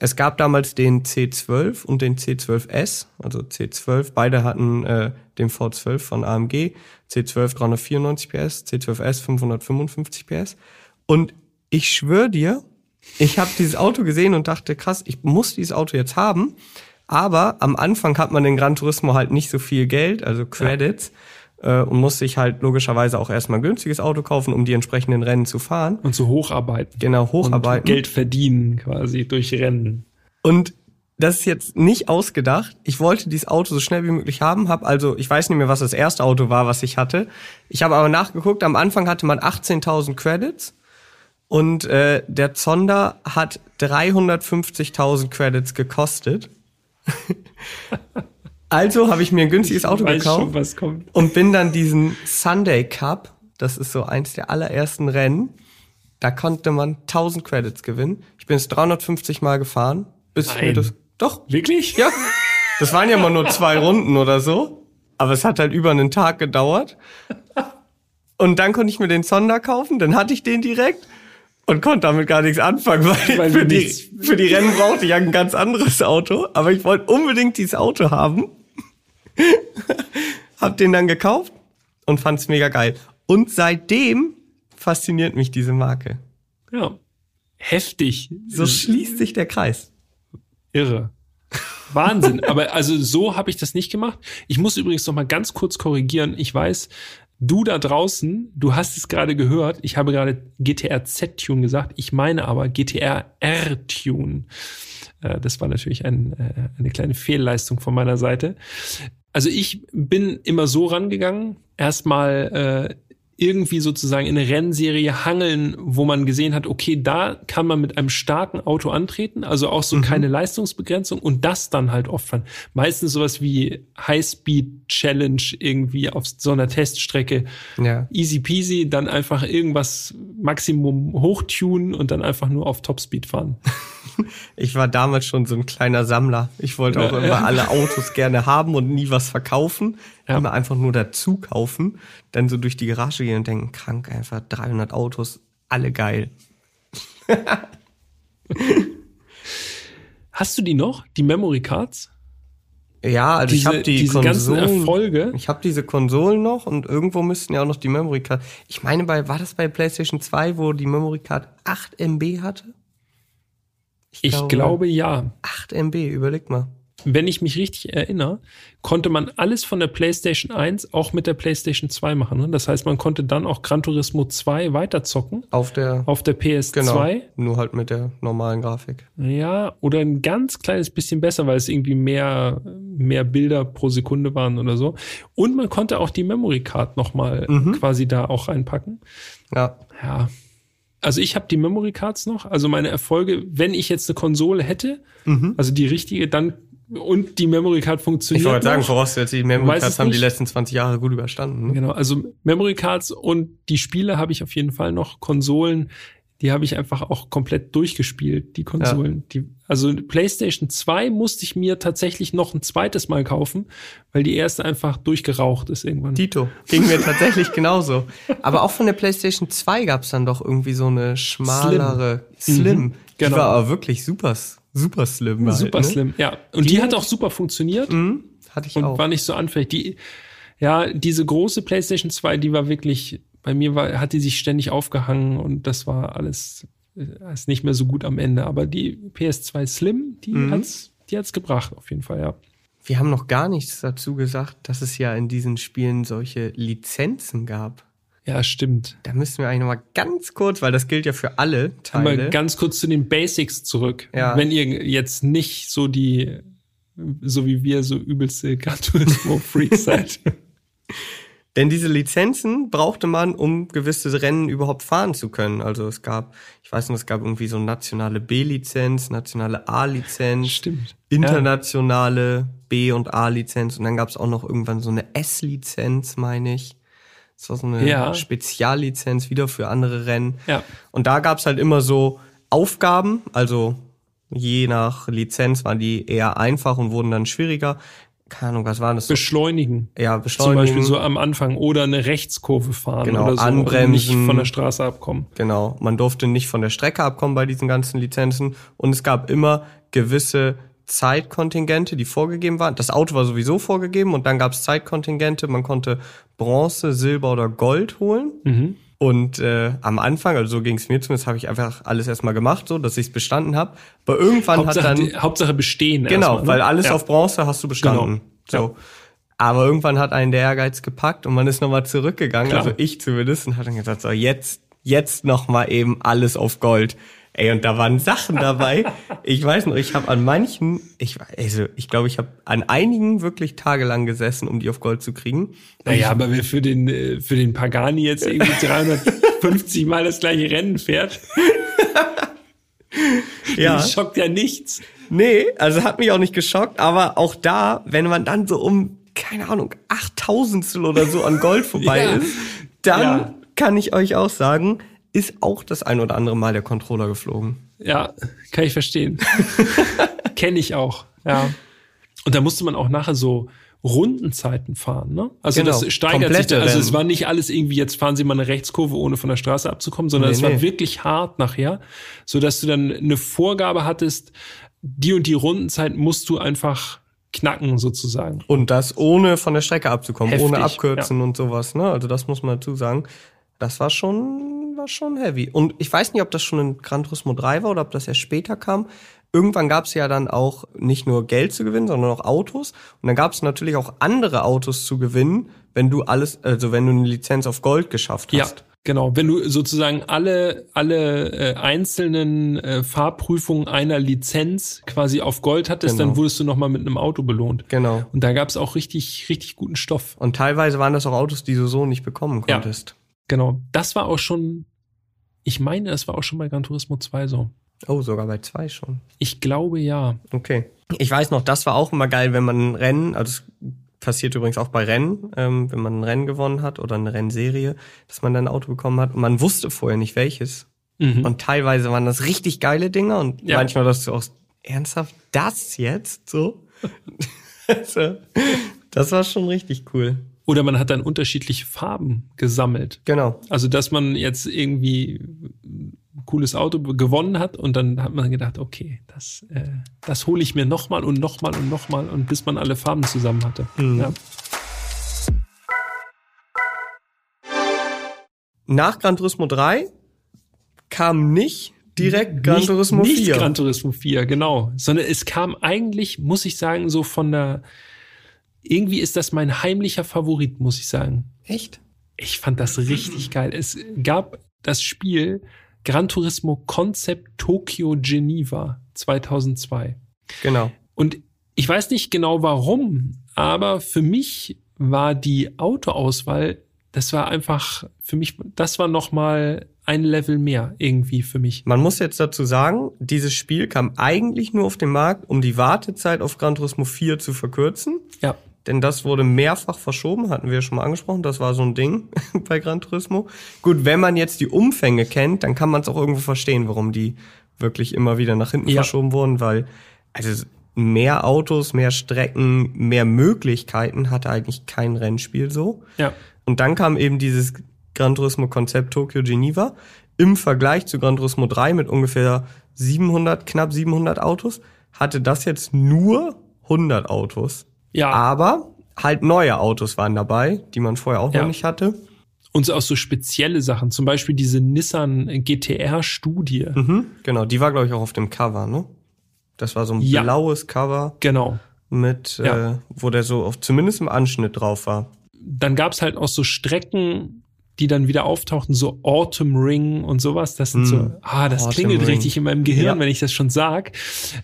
Es gab damals den C12 und den C12S, also C12. Beide hatten äh, den V12 von AMG, C12 394 PS, C12S 555 PS. Und ich schwöre dir, ich habe dieses Auto gesehen und dachte, krass, ich muss dieses Auto jetzt haben. Aber am Anfang hat man in Gran Turismo halt nicht so viel Geld, also Credits, äh, und muss sich halt logischerweise auch erstmal ein günstiges Auto kaufen, um die entsprechenden Rennen zu fahren.
Und so hocharbeiten.
Genau, hocharbeiten.
Und Geld verdienen quasi durch Rennen.
Und das ist jetzt nicht ausgedacht. Ich wollte dieses Auto so schnell wie möglich haben, habe also, ich weiß nicht mehr, was das erste Auto war, was ich hatte. Ich habe aber nachgeguckt, am Anfang hatte man 18.000 Credits und äh, der Zonda hat 350.000 Credits gekostet. (laughs) also habe ich mir ein günstiges Auto
Weiß
gekauft
schon,
und bin dann diesen Sunday Cup, das ist so eins der allerersten Rennen, da konnte man 1000 Credits gewinnen. Ich bin es 350 Mal gefahren, bis
Nein.
mir das doch
Wirklich?
ja. Das waren ja mal nur zwei Runden oder so. Aber es hat halt über einen Tag gedauert. Und dann konnte ich mir den Sonder kaufen, dann hatte ich den direkt und konnte damit gar nichts anfangen, weil,
Weil
für, die, für die Rennen brauchte ich ja ein ganz anderes Auto. Aber ich wollte unbedingt dieses Auto haben. (laughs) hab den dann gekauft und fand's mega geil. Und seitdem fasziniert mich diese Marke.
Ja. Heftig.
So schließt sich der Kreis.
Irre. Wahnsinn. (laughs) Aber also so habe ich das nicht gemacht. Ich muss übrigens noch mal ganz kurz korrigieren. Ich weiß, du da draußen, du hast es gerade gehört. Ich habe gerade GTR Z-Tune gesagt. Ich meine aber GTR R-Tune. Äh, das war natürlich ein, äh, eine kleine Fehlleistung von meiner Seite. Also ich bin immer so rangegangen. Erstmal äh, irgendwie sozusagen in eine Rennserie hangeln, wo man gesehen hat, okay, da kann man mit einem starken Auto antreten, also auch so mhm. keine Leistungsbegrenzung und das dann halt oft fahren. Meistens sowas wie High-Speed Challenge irgendwie auf so einer Teststrecke. Ja. Easy peasy, dann einfach irgendwas Maximum hochtunen und dann einfach nur auf Topspeed fahren. (laughs)
Ich war damals schon so ein kleiner Sammler. Ich wollte auch ja, immer ja. (laughs) alle Autos gerne haben und nie was verkaufen ja. immer einfach nur dazu kaufen, dann so durch die Garage gehen und denken, krank, einfach 300 Autos, alle geil. (laughs)
Hast du die noch, die Memory Cards?
Ja, also diese, ich habe die diese Konsolen, ganzen Erfolge. Ich habe diese Konsolen noch und irgendwo müssten ja auch noch die Memory Card. Ich meine, bei war das bei PlayStation 2, wo die Memory Card 8 MB hatte?
Ich, ich glaube, glaube ja.
8 MB, überleg mal
wenn ich mich richtig erinnere, konnte man alles von der PlayStation 1 auch mit der PlayStation 2 machen. Ne? Das heißt, man konnte dann auch Gran Turismo 2 weiterzocken.
Auf der,
auf der PS2. Genau,
nur halt mit der normalen Grafik.
Ja, oder ein ganz kleines bisschen besser, weil es irgendwie mehr, mehr Bilder pro Sekunde waren oder so. Und man konnte auch die Memory Card nochmal mhm. quasi da auch reinpacken.
Ja.
Ja. Also ich habe die Memory Cards noch, also meine Erfolge, wenn ich jetzt eine Konsole hätte, mhm. also die richtige, dann und die Memory Card funktioniert.
Ich wollte sagen, vorausgesetzt, die Memory Cards haben die letzten 20 Jahre gut überstanden.
Ne? Genau, also Memory Cards und die Spiele habe ich auf jeden Fall noch. Konsolen, die habe ich einfach auch komplett durchgespielt, die Konsolen. Ja. Die, also PlayStation 2 musste ich mir tatsächlich noch ein zweites Mal kaufen, weil die erste einfach durchgeraucht ist irgendwann.
Tito, ging mir tatsächlich (laughs) genauso. Aber auch von der PlayStation 2 gab es dann doch irgendwie so eine schmalere Slim. Slim. Mhm, genau. Die war aber wirklich super super slim.
Halt, super ne? slim, ja. Und die, die, hat auch super funktioniert.
Mhm, hatte ich
und
auch.
war nicht so anfällig. Die, ja, diese große PlayStation 2, die war wirklich, bei mir war, hat die sich ständig aufgehangen und das war alles, äh, ist nicht mehr so gut am Ende. Aber die PS2 Slim, die mhm. hat's, die hat's gebracht, auf jeden Fall, ja.
Wir haben noch gar nichts dazu gesagt, dass es ja in diesen Spielen solche Lizenzen gab.
Ja, stimmt.
Da müssen wir eigentlich noch mal ganz kurz, weil das gilt ja für alle
Teile. Mal ganz kurz zu den Basics zurück. Ja. Wenn ihr jetzt nicht so die, so wie wir, so übelste Gran Turismo Freaks (laughs) seid.
Denn diese Lizenzen brauchte man, um gewisse Rennen überhaupt fahren zu können. Also es gab, ich weiß nicht, es gab irgendwie so nationale B-Lizenz, nationale A-Lizenz, internationale ja. B- und A-Lizenz und dann gab es auch noch irgendwann so eine S-Lizenz, meine ich. Das war so eine ja. Speziallizenz wieder für andere Rennen.
Ja.
Und da gab's halt immer so Aufgaben, also je nach Lizenz waren die eher einfach und wurden dann schwieriger. Keine Ahnung, was waren das?
Beschleunigen.
Ja, beschleunigen.
Zum Beispiel so am Anfang oder eine Rechtskurve fahren
genau,
oder so.
Anbremsen. nicht
von der Straße abkommen.
Genau. Man durfte nicht von der Strecke abkommen bei diesen ganzen Lizenzen. Und es gab immer gewisse Zeitkontingente, die vorgegeben waren. Das Auto war sowieso vorgegeben und dann gab es Zeitkontingente. Man konnte Bronze, Silber oder Gold holen. Mhm. Und äh, am Anfang, also so ging es mir zumindest, habe ich einfach alles erstmal gemacht, so dass ich es bestanden habe. Aber irgendwann
Hauptsache,
hat dann
die, Hauptsache bestehen.
Genau, mal, ne? weil alles ja. auf Bronze hast du bestanden. Genau. So. Ja. Aber irgendwann hat einen der Ehrgeiz gepackt und man ist nochmal zurückgegangen, Klar. also ich zumindest, und hat dann gesagt, so jetzt, jetzt nochmal eben alles auf Gold. Ey, und da waren Sachen dabei. Ich weiß noch, ich habe an manchen, ich also ich glaube, ich habe an einigen wirklich tagelang gesessen, um die auf Gold zu kriegen.
Naja, aber wer für den äh, für den Pagani jetzt irgendwie (laughs) 350 Mal das gleiche Rennen fährt, (laughs) ja. Schockt ja nichts.
Nee, also hat mich auch nicht geschockt, aber auch da, wenn man dann so um keine Ahnung, 8000 oder so an Gold (laughs) vorbei ja. ist, dann ja. kann ich euch auch sagen, ist auch das ein oder andere Mal der Controller geflogen.
Ja, kann ich verstehen. (laughs) Kenne ich auch, ja. Und da musste man auch nachher so Rundenzeiten fahren, ne? Also genau. das steigert Komplette sich. Also es war nicht alles irgendwie, jetzt fahren Sie mal eine Rechtskurve, ohne von der Straße abzukommen, sondern nee, es war nee. wirklich hart nachher, so dass du dann eine Vorgabe hattest, die und die Rundenzeit musst du einfach knacken sozusagen.
Und das ohne von der Strecke abzukommen,
Heftig,
ohne abkürzen und sowas, ne? Also das muss man dazu sagen. Das war schon, war schon heavy. Und ich weiß nicht, ob das schon in Gran Turismo 3 war oder ob das erst später kam. Irgendwann gab es ja dann auch nicht nur Geld zu gewinnen, sondern auch Autos. Und dann gab es natürlich auch andere Autos zu gewinnen, wenn du alles, also wenn du eine Lizenz auf Gold geschafft
Ja,
hast.
genau. Wenn du sozusagen alle, alle äh, einzelnen äh, Fahrprüfungen einer Lizenz quasi auf Gold hattest,
Genau.
dann wurdest du nochmal mit einem Auto belohnt.
Genau.
Und da gab's auch richtig, richtig guten Stoff.
Und teilweise waren das auch Autos, die du so nicht bekommen
Ja. Genau. Das war auch schon, ich meine, das war auch schon bei Gran Turismo 2 so.
Oh, sogar bei zwei schon.
Ich glaube ja.
Okay. Ich weiß noch, das war auch immer geil, wenn man ein Rennen, also es passiert übrigens auch bei Rennen, ähm, wenn man ein Rennen gewonnen hat oder eine Rennserie, dass man dann ein Auto bekommen hat und man wusste vorher nicht welches.
Mhm.
Und teilweise waren das richtig geile Dinger und
Ja.
manchmal das du auch ernsthaft das jetzt so. (laughs) also, das war schon richtig cool.
Oder man hat dann unterschiedliche Farben gesammelt.
Genau.
Also, dass man jetzt irgendwie ein cooles Auto gewonnen hat und dann hat man gedacht, okay, das, äh, das hole ich mir nochmal und nochmal und nochmal und bis man alle Farben zusammen hatte.
Mhm.
Ja.
Nach Gran Turismo 3 kam nicht direkt Gran
nicht,
Turismo
nicht
4.
Gran Turismo 4, genau. Sondern es kam eigentlich, muss ich sagen, so von der, irgendwie ist das mein heimlicher Favorit, muss ich sagen.
Echt?
Ich fand das richtig geil. Es gab das Spiel Gran Turismo Concept Tokyo Geneva 2002.
Genau.
Und ich weiß nicht genau warum, aber für mich war die Autoauswahl, das war einfach für mich, das war noch mal ein Level mehr irgendwie für mich.
Man muss jetzt dazu sagen, dieses Spiel kam eigentlich nur auf den Markt, um die Wartezeit auf Gran Turismo 4 zu verkürzen.
Ja,
Denn das wurde mehrfach verschoben, hatten wir ja schon mal angesprochen. Das war so ein Ding (laughs) bei Gran Turismo. Gut, wenn man jetzt die Umfänge kennt, dann kann man es auch irgendwo verstehen, warum die wirklich immer wieder nach hinten
Ja.
verschoben wurden, weil also mehr Autos, mehr Strecken, mehr Möglichkeiten hatte eigentlich kein Rennspiel so.
ja,
Und dann kam eben dieses Gran Turismo Konzept Tokyo Geneva im Vergleich zu Gran Turismo 3 mit ungefähr 700, knapp 700 Autos, hatte das jetzt nur 100 Autos.
Ja.
Aber halt neue Autos waren dabei, die man vorher auch
Ja.
noch nicht hatte.
Und so auch so spezielle Sachen, zum Beispiel diese Nissan GTR-Studie.
Mhm, genau, die war glaube ich auch auf dem Cover, ne? Das war so ein
Ja.
blaues Cover
Genau.
mit,
Ja.
äh, wo der so auf zumindest im Anschnitt drauf war.
Dann gab's halt auch so Strecken, die dann wieder auftauchten, so Autumn Ring und sowas. Das sind
Mm.
so, ah, das
Autumn
klingelt
Ring.
richtig in meinem Gehirn,
Ja.
wenn ich das schon sag.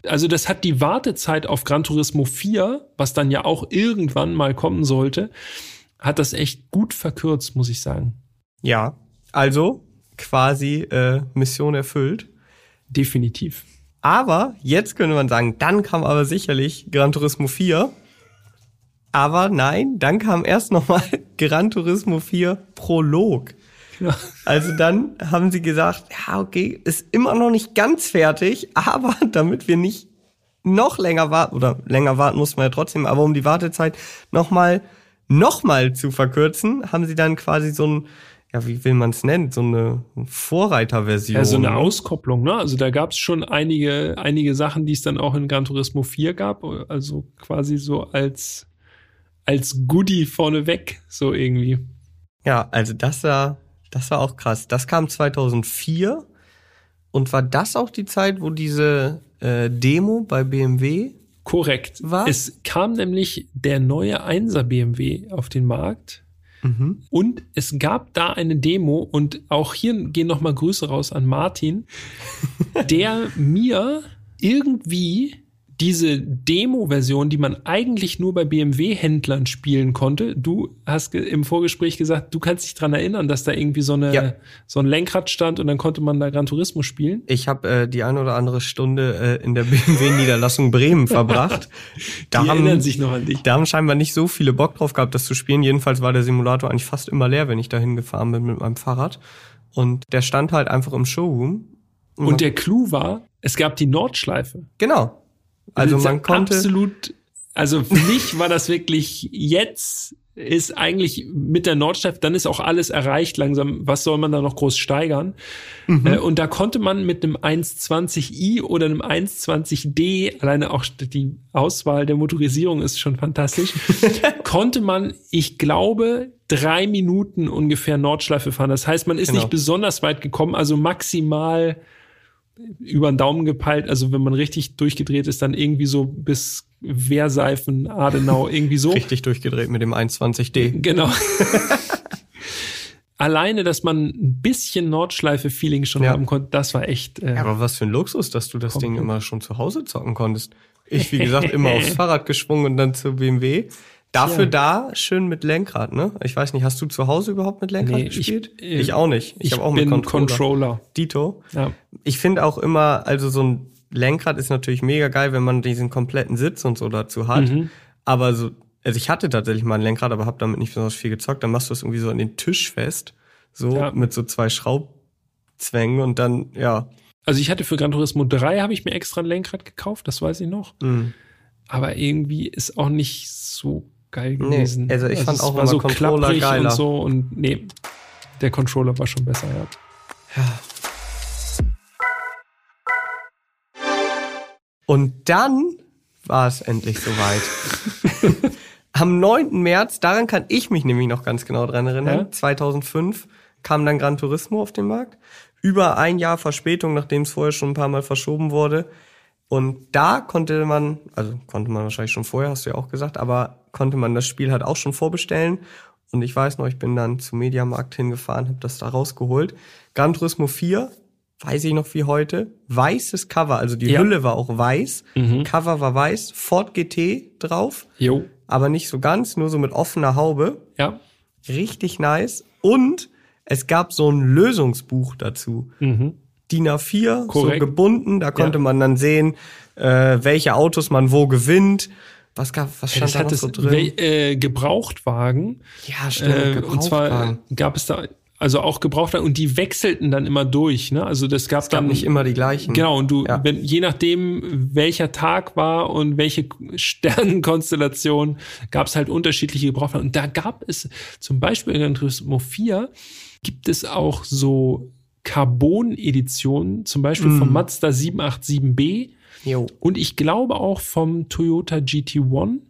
Also das hat die Wartezeit auf Gran Turismo 4, was dann ja auch irgendwann mal kommen sollte, hat das echt gut verkürzt, muss ich sagen.
Ja, also quasi äh, Mission erfüllt.
Definitiv.
Aber jetzt könnte man sagen, dann kam aber sicherlich Gran Turismo 4. Aber nein, dann kam erst nochmal (laughs) Gran Turismo 4 Prolog.
Ja.
Also dann haben sie gesagt, ja, okay, ist immer noch nicht ganz fertig, aber (laughs) damit wir nicht noch länger warten, oder länger warten muss man ja trotzdem, aber um die Wartezeit nochmal, nochmal zu verkürzen, haben sie dann quasi so ein, ja, wie will man es nennen, so eine Vorreiterversion.
Ja, so eine
ne?
Auskopplung, ne? Also da gab's schon einige, einige Sachen, die es dann auch in Gran Turismo 4 gab. Also quasi so als, als Goodie vorneweg, so irgendwie.
Ja, also das war, das war auch krass. Das kam 2004 und war das auch die Zeit, wo diese äh, Demo bei BMW
Korrekt.
Was?
Es kam nämlich der neue 1er BMW auf den Markt.
Mhm.
Und es gab da eine Demo und auch hier gehen nochmal Grüße raus an Martin, (laughs) der mir irgendwie diese Demo-Version, die man eigentlich nur bei BMW-Händlern spielen konnte. Du hast im Vorgespräch gesagt, du kannst dich dran erinnern, dass da irgendwie so, eine,
Ja.
so ein Lenkrad stand und dann konnte man da Gran Turismo spielen.
Ich habe äh, die eine oder andere Stunde äh, in der BMW-Niederlassung Bremen verbracht. (laughs) Da
Die
haben,
erinnern sich noch an dich.
da haben scheinbar nicht so viele Bock drauf gehabt, das zu spielen. Jedenfalls war der Simulator eigentlich fast immer leer, wenn ich dahin gefahren bin mit meinem Fahrrad. Und der stand halt einfach im Showroom.
Und der Clou war, es gab die Nordschleife.
genau. Also man konnte
absolut, also für mich war das wirklich jetzt ist eigentlich mit der Nordschleife, dann ist auch alles erreicht langsam. Was soll man da noch groß steigern? Mhm. Äh, und da konnte man mit einem 120i oder einem 120d, alleine auch die Auswahl der Motorisierung ist schon fantastisch, (laughs) konnte man, ich glaube, drei Minuten ungefähr Nordschleife fahren. Das heißt, man ist genau. nicht besonders weit gekommen, also maximal über den Daumen gepeilt. Also wenn man richtig durchgedreht ist, dann irgendwie so bis Wehrseifen, Adenau, irgendwie so.
Richtig durchgedreht mit dem 21D.
Genau. (laughs) Alleine, dass man ein bisschen Nordschleife-Feeling schon ja. haben konnte, das war echt.
Äh, ja, aber was für ein Luxus, dass du das Ding immer schon zu Hause zocken konntest. Ich, wie gesagt, immer aufs (laughs) Fahrrad geschwungen und dann zur BMW. Dafür ja. da schön mit Lenkrad, ne? Ich weiß nicht, hast du zu Hause überhaupt mit Lenkrad nee, gespielt? Ich, äh, ich, auch nicht.
Ich, ich habe auch mit Controller. Controller.
Dito. Ja. Ich finde auch immer, also so ein Lenkrad ist natürlich mega geil, wenn man diesen kompletten Sitz und so dazu hat. Mhm. Aber so, also ich hatte tatsächlich mal ein Lenkrad, aber habe damit nicht besonders viel gezockt. Dann machst du es irgendwie so an den Tisch fest, so ja. mit so zwei Schraubzwängen und dann, ja.
Also ich hatte für Gran Turismo 3 habe ich mir extra ein Lenkrad gekauft, das weiß ich noch. Mhm. Aber irgendwie ist auch nicht so geil gewesen.
Nee, also ich also fand auch war so Controller geiler.
und so und nee, der Controller war schon besser, ja. Ja.
Und dann war es endlich soweit. (laughs) Am 9. März, daran kann ich mich nämlich noch ganz genau dran erinnern, ja? 2005 kam dann Gran Turismo auf den Markt. Über ein Jahr Verspätung, nachdem es vorher schon ein paar Mal verschoben wurde. Und da konnte man, also konnte man wahrscheinlich schon vorher, hast du ja auch gesagt, aber konnte man das Spiel halt auch schon vorbestellen. Und ich weiß noch, ich bin dann zum Mediamarkt hingefahren, habe das da rausgeholt. Gran Turismo 4, weiß ich noch wie heute, weißes Cover, also die ja. Hülle war auch weiß, mhm. Cover war weiß, Ford GT drauf, jo. aber nicht so ganz, nur so mit offener Haube.
Ja.
Richtig nice. Und es gab so ein Lösungsbuch dazu. Mhm. DIN A4, Korrekt. so gebunden. Da konnte ja. man dann sehen, äh, welche Autos man wo gewinnt. Was gab, was stand ja, da noch so drin?
Äh, Gebrauchtwagen.
Ja, stimmt.
Äh, und zwar gab es da also auch Gebrauchtwagen und die wechselten dann immer durch, ne? Also das gab,
es
gab dann
nicht immer die gleichen.
Genau und du, ja. wenn je nachdem welcher Tag war und welche Sternenkonstellation, gab es halt unterschiedliche Gebrauchtwagen. Und da gab es zum Beispiel in Gran Turismo 4 gibt es auch so Carbon-Editionen, zum Beispiel mm. vom Mazda 787B. Jo. Und ich glaube auch vom Toyota GT1.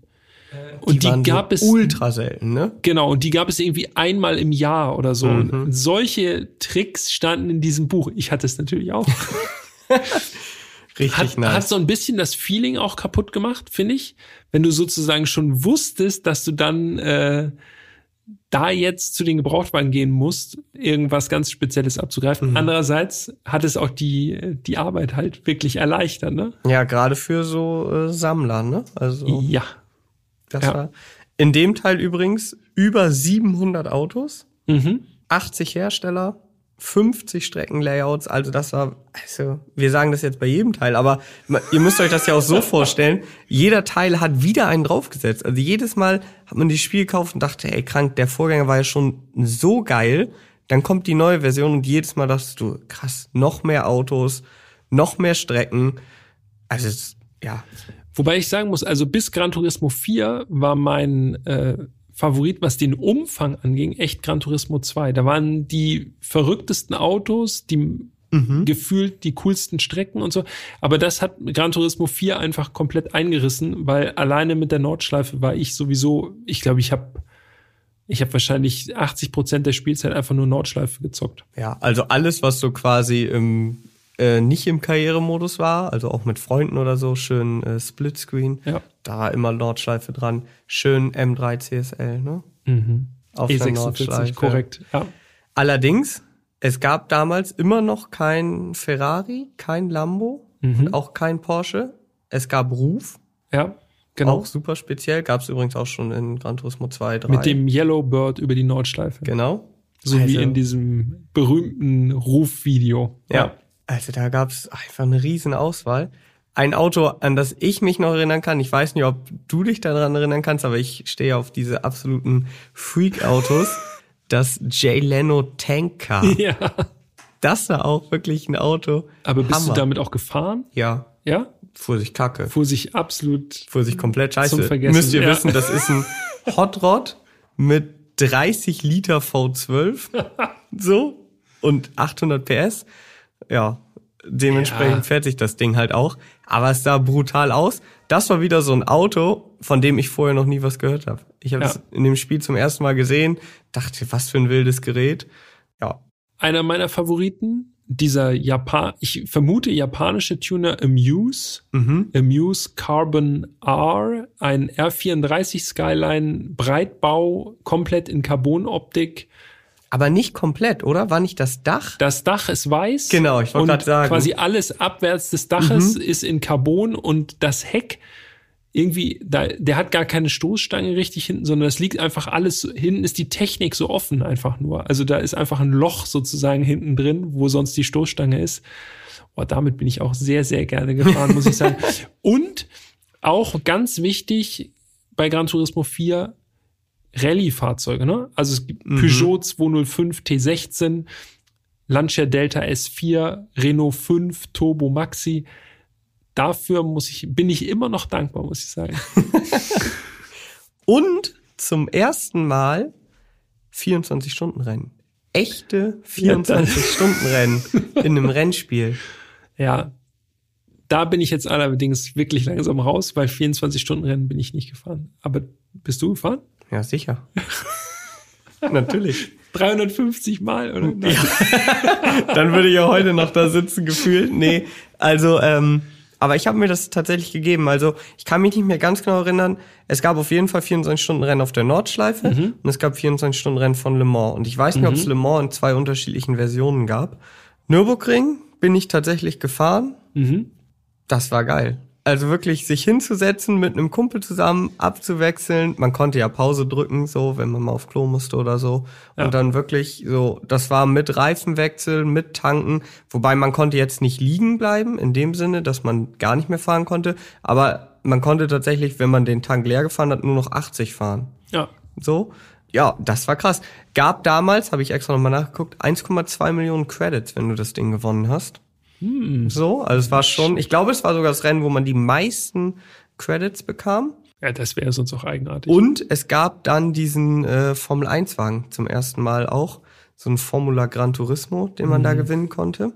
Und die, die gab so es ultra selten, ne?
Genau, und die gab es irgendwie einmal im Jahr oder so. Mhm. Und solche Tricks standen in diesem Buch. Ich hatte es natürlich auch. (laughs)
Richtig
hat,
nice.
Hat so ein bisschen das Feeling auch kaputt gemacht, finde ich. Wenn du sozusagen schon wusstest, dass du dann äh, da jetzt zu den Gebrauchtwagen gehen musst, irgendwas ganz Spezielles abzugreifen. Mhm. Andererseits hat es auch die, die Arbeit halt wirklich erleichtert, ne?
Ja, gerade für so äh, Sammler, ne?
Also. Ja.
Das ja. war in dem Teil übrigens über 700 Autos, mhm. 80 Hersteller, 50 Streckenlayouts, also das war, also wir sagen das jetzt bei jedem Teil, aber ihr müsst euch das ja auch so vorstellen, jeder Teil hat wieder einen draufgesetzt. Also jedes Mal hat man das Spiel gekauft und dachte, ey krank, der Vorgänger war ja schon so geil, dann kommt die neue Version und jedes Mal dachtest du, krass, noch mehr Autos, noch mehr Strecken, also ja.
Wobei ich sagen muss, also bis Gran Turismo 4 war mein äh, Favorit, was den Umfang anging, echt Gran Turismo 2. Da waren die verrücktesten Autos, die mhm. gefühlt die coolsten Strecken und so. Aber das hat Gran Turismo 4 einfach komplett eingerissen, weil alleine mit der Nordschleife war ich sowieso, ich glaube, ich habe ich habe wahrscheinlich 80 Prozent der Spielzeit einfach nur Nordschleife gezockt.
Ja, also alles, was so quasi im äh, nicht im Karrieremodus war, also auch mit Freunden oder so, schön äh, Splitscreen. Ja. Da immer Nordschleife dran. Schön M3 CSL, ne?
Mhm. Auf E46, der Nordschleife. korrekt, ja.
Allerdings, es gab damals immer noch kein Ferrari, kein Lambo mhm. und auch kein Porsche. Es gab Ruf.
Ja.
Genau. Auch super speziell. Gab es übrigens auch schon in Gran Turismo 2, 3.
Mit dem Yellowbird über die Nordschleife.
Genau.
So also, wie in diesem berühmten Ruf-Video.
Ja. ja. Also da gab es einfach eine riesen Auswahl. Ein Auto, an das ich mich noch erinnern kann, ich weiß nicht, ob du dich daran erinnern kannst, aber ich stehe auf diese absoluten Freak-Autos. (laughs) das Jay Leno Tank Car.
Ja.
Das war auch wirklich ein Auto.
Aber bist Hammer. du damit auch gefahren?
Ja.
Ja?
Fuhr sich kacke.
Fuhr sich absolut.
Fuhr sich komplett scheiße.
Zum Vergessen.
Müsst ihr ja. wissen, das ist ein (laughs) Hot Rod mit 30 Liter V12. (laughs) so. Und 800 PS. Ja. Dementsprechend
Ja.
fährt sich das Ding halt auch. Aber es sah brutal aus. Das war wieder so ein Auto, von dem ich vorher noch nie was gehört habe. Ich habe
Ja.
es in dem Spiel zum ersten Mal gesehen, dachte, was für ein wildes Gerät. Ja,
Einer meiner Favoriten, dieser Japan, ich vermute japanische Tuner Amuse,
mhm.
Amuse Carbon R, ein R34 Skyline, Breitbau, komplett in Carbonoptik.
Aber nicht komplett, oder? War nicht das Dach?
Das Dach ist weiß.
Genau, ich wollte gerade sagen.
Quasi alles abwärts des Daches
Mhm.
ist in Carbon und das Heck irgendwie, da, der hat gar keine Stoßstange richtig hinten, sondern das liegt einfach alles, hinten ist die Technik so offen einfach nur. Also da ist einfach ein Loch sozusagen hinten drin, wo sonst die Stoßstange ist. Oh, damit bin ich auch sehr, sehr gerne gefahren, muss ich sagen. (laughs) Und auch ganz wichtig bei Gran Turismo 4, Rallye-Fahrzeuge, ne? Also es gibt
Mhm.
Peugeot 205 T16, Lancia Delta S4, Renault 5 Turbo Maxi. Dafür muss ich, bin ich immer noch dankbar, muss ich sagen. (laughs)
Und zum ersten Mal 24-Stunden-Rennen. Echte 24-Stunden-Rennen in einem Rennspiel.
Ja, da bin ich jetzt allerdings wirklich langsam raus, weil 24-Stunden-Rennen bin ich nicht gefahren. Aber bist du gefahren?
Ja, sicher. (laughs) Natürlich.
350 Mal, oder? Nein. (laughs)
Dann würde ich ja heute noch da sitzen, gefühlt. Nee, also, ähm, aber ich habe mir das tatsächlich gegeben. Also, ich kann mich nicht mehr ganz genau erinnern. Es gab auf jeden Fall 24-Stunden-Rennen auf der Nordschleife und es gab 24-Stunden-Rennen von Le Mans. Und ich weiß nicht, ob es Le Mans in zwei unterschiedlichen Versionen gab. Nürburgring bin ich tatsächlich gefahren.
Mhm.
Das war geil. Also wirklich sich hinzusetzen, mit einem Kumpel zusammen abzuwechseln. Man konnte ja Pause drücken, so, wenn man mal auf Klo musste oder so.
Ja.
Und dann wirklich so, das war mit Reifenwechsel, mit Tanken. Wobei man konnte jetzt nicht liegen bleiben, in dem Sinne, dass man gar nicht mehr fahren konnte. Aber man konnte tatsächlich, wenn man den Tank leer gefahren hat, nur noch 80 fahren.
Ja.
So. Ja, das war krass. Gab damals, habe ich extra nochmal nachgeguckt, 1,2 Millionen Credits, wenn du das Ding gewonnen hast. So, also es war schon, ich glaube, es war sogar das Rennen, wo man die meisten Credits bekam.
Ja, das wäre sonst auch eigenartig.
Und es gab dann diesen äh, Formel 1 Wagen zum ersten Mal auch, so ein Formula Gran Turismo, den man da gewinnen konnte.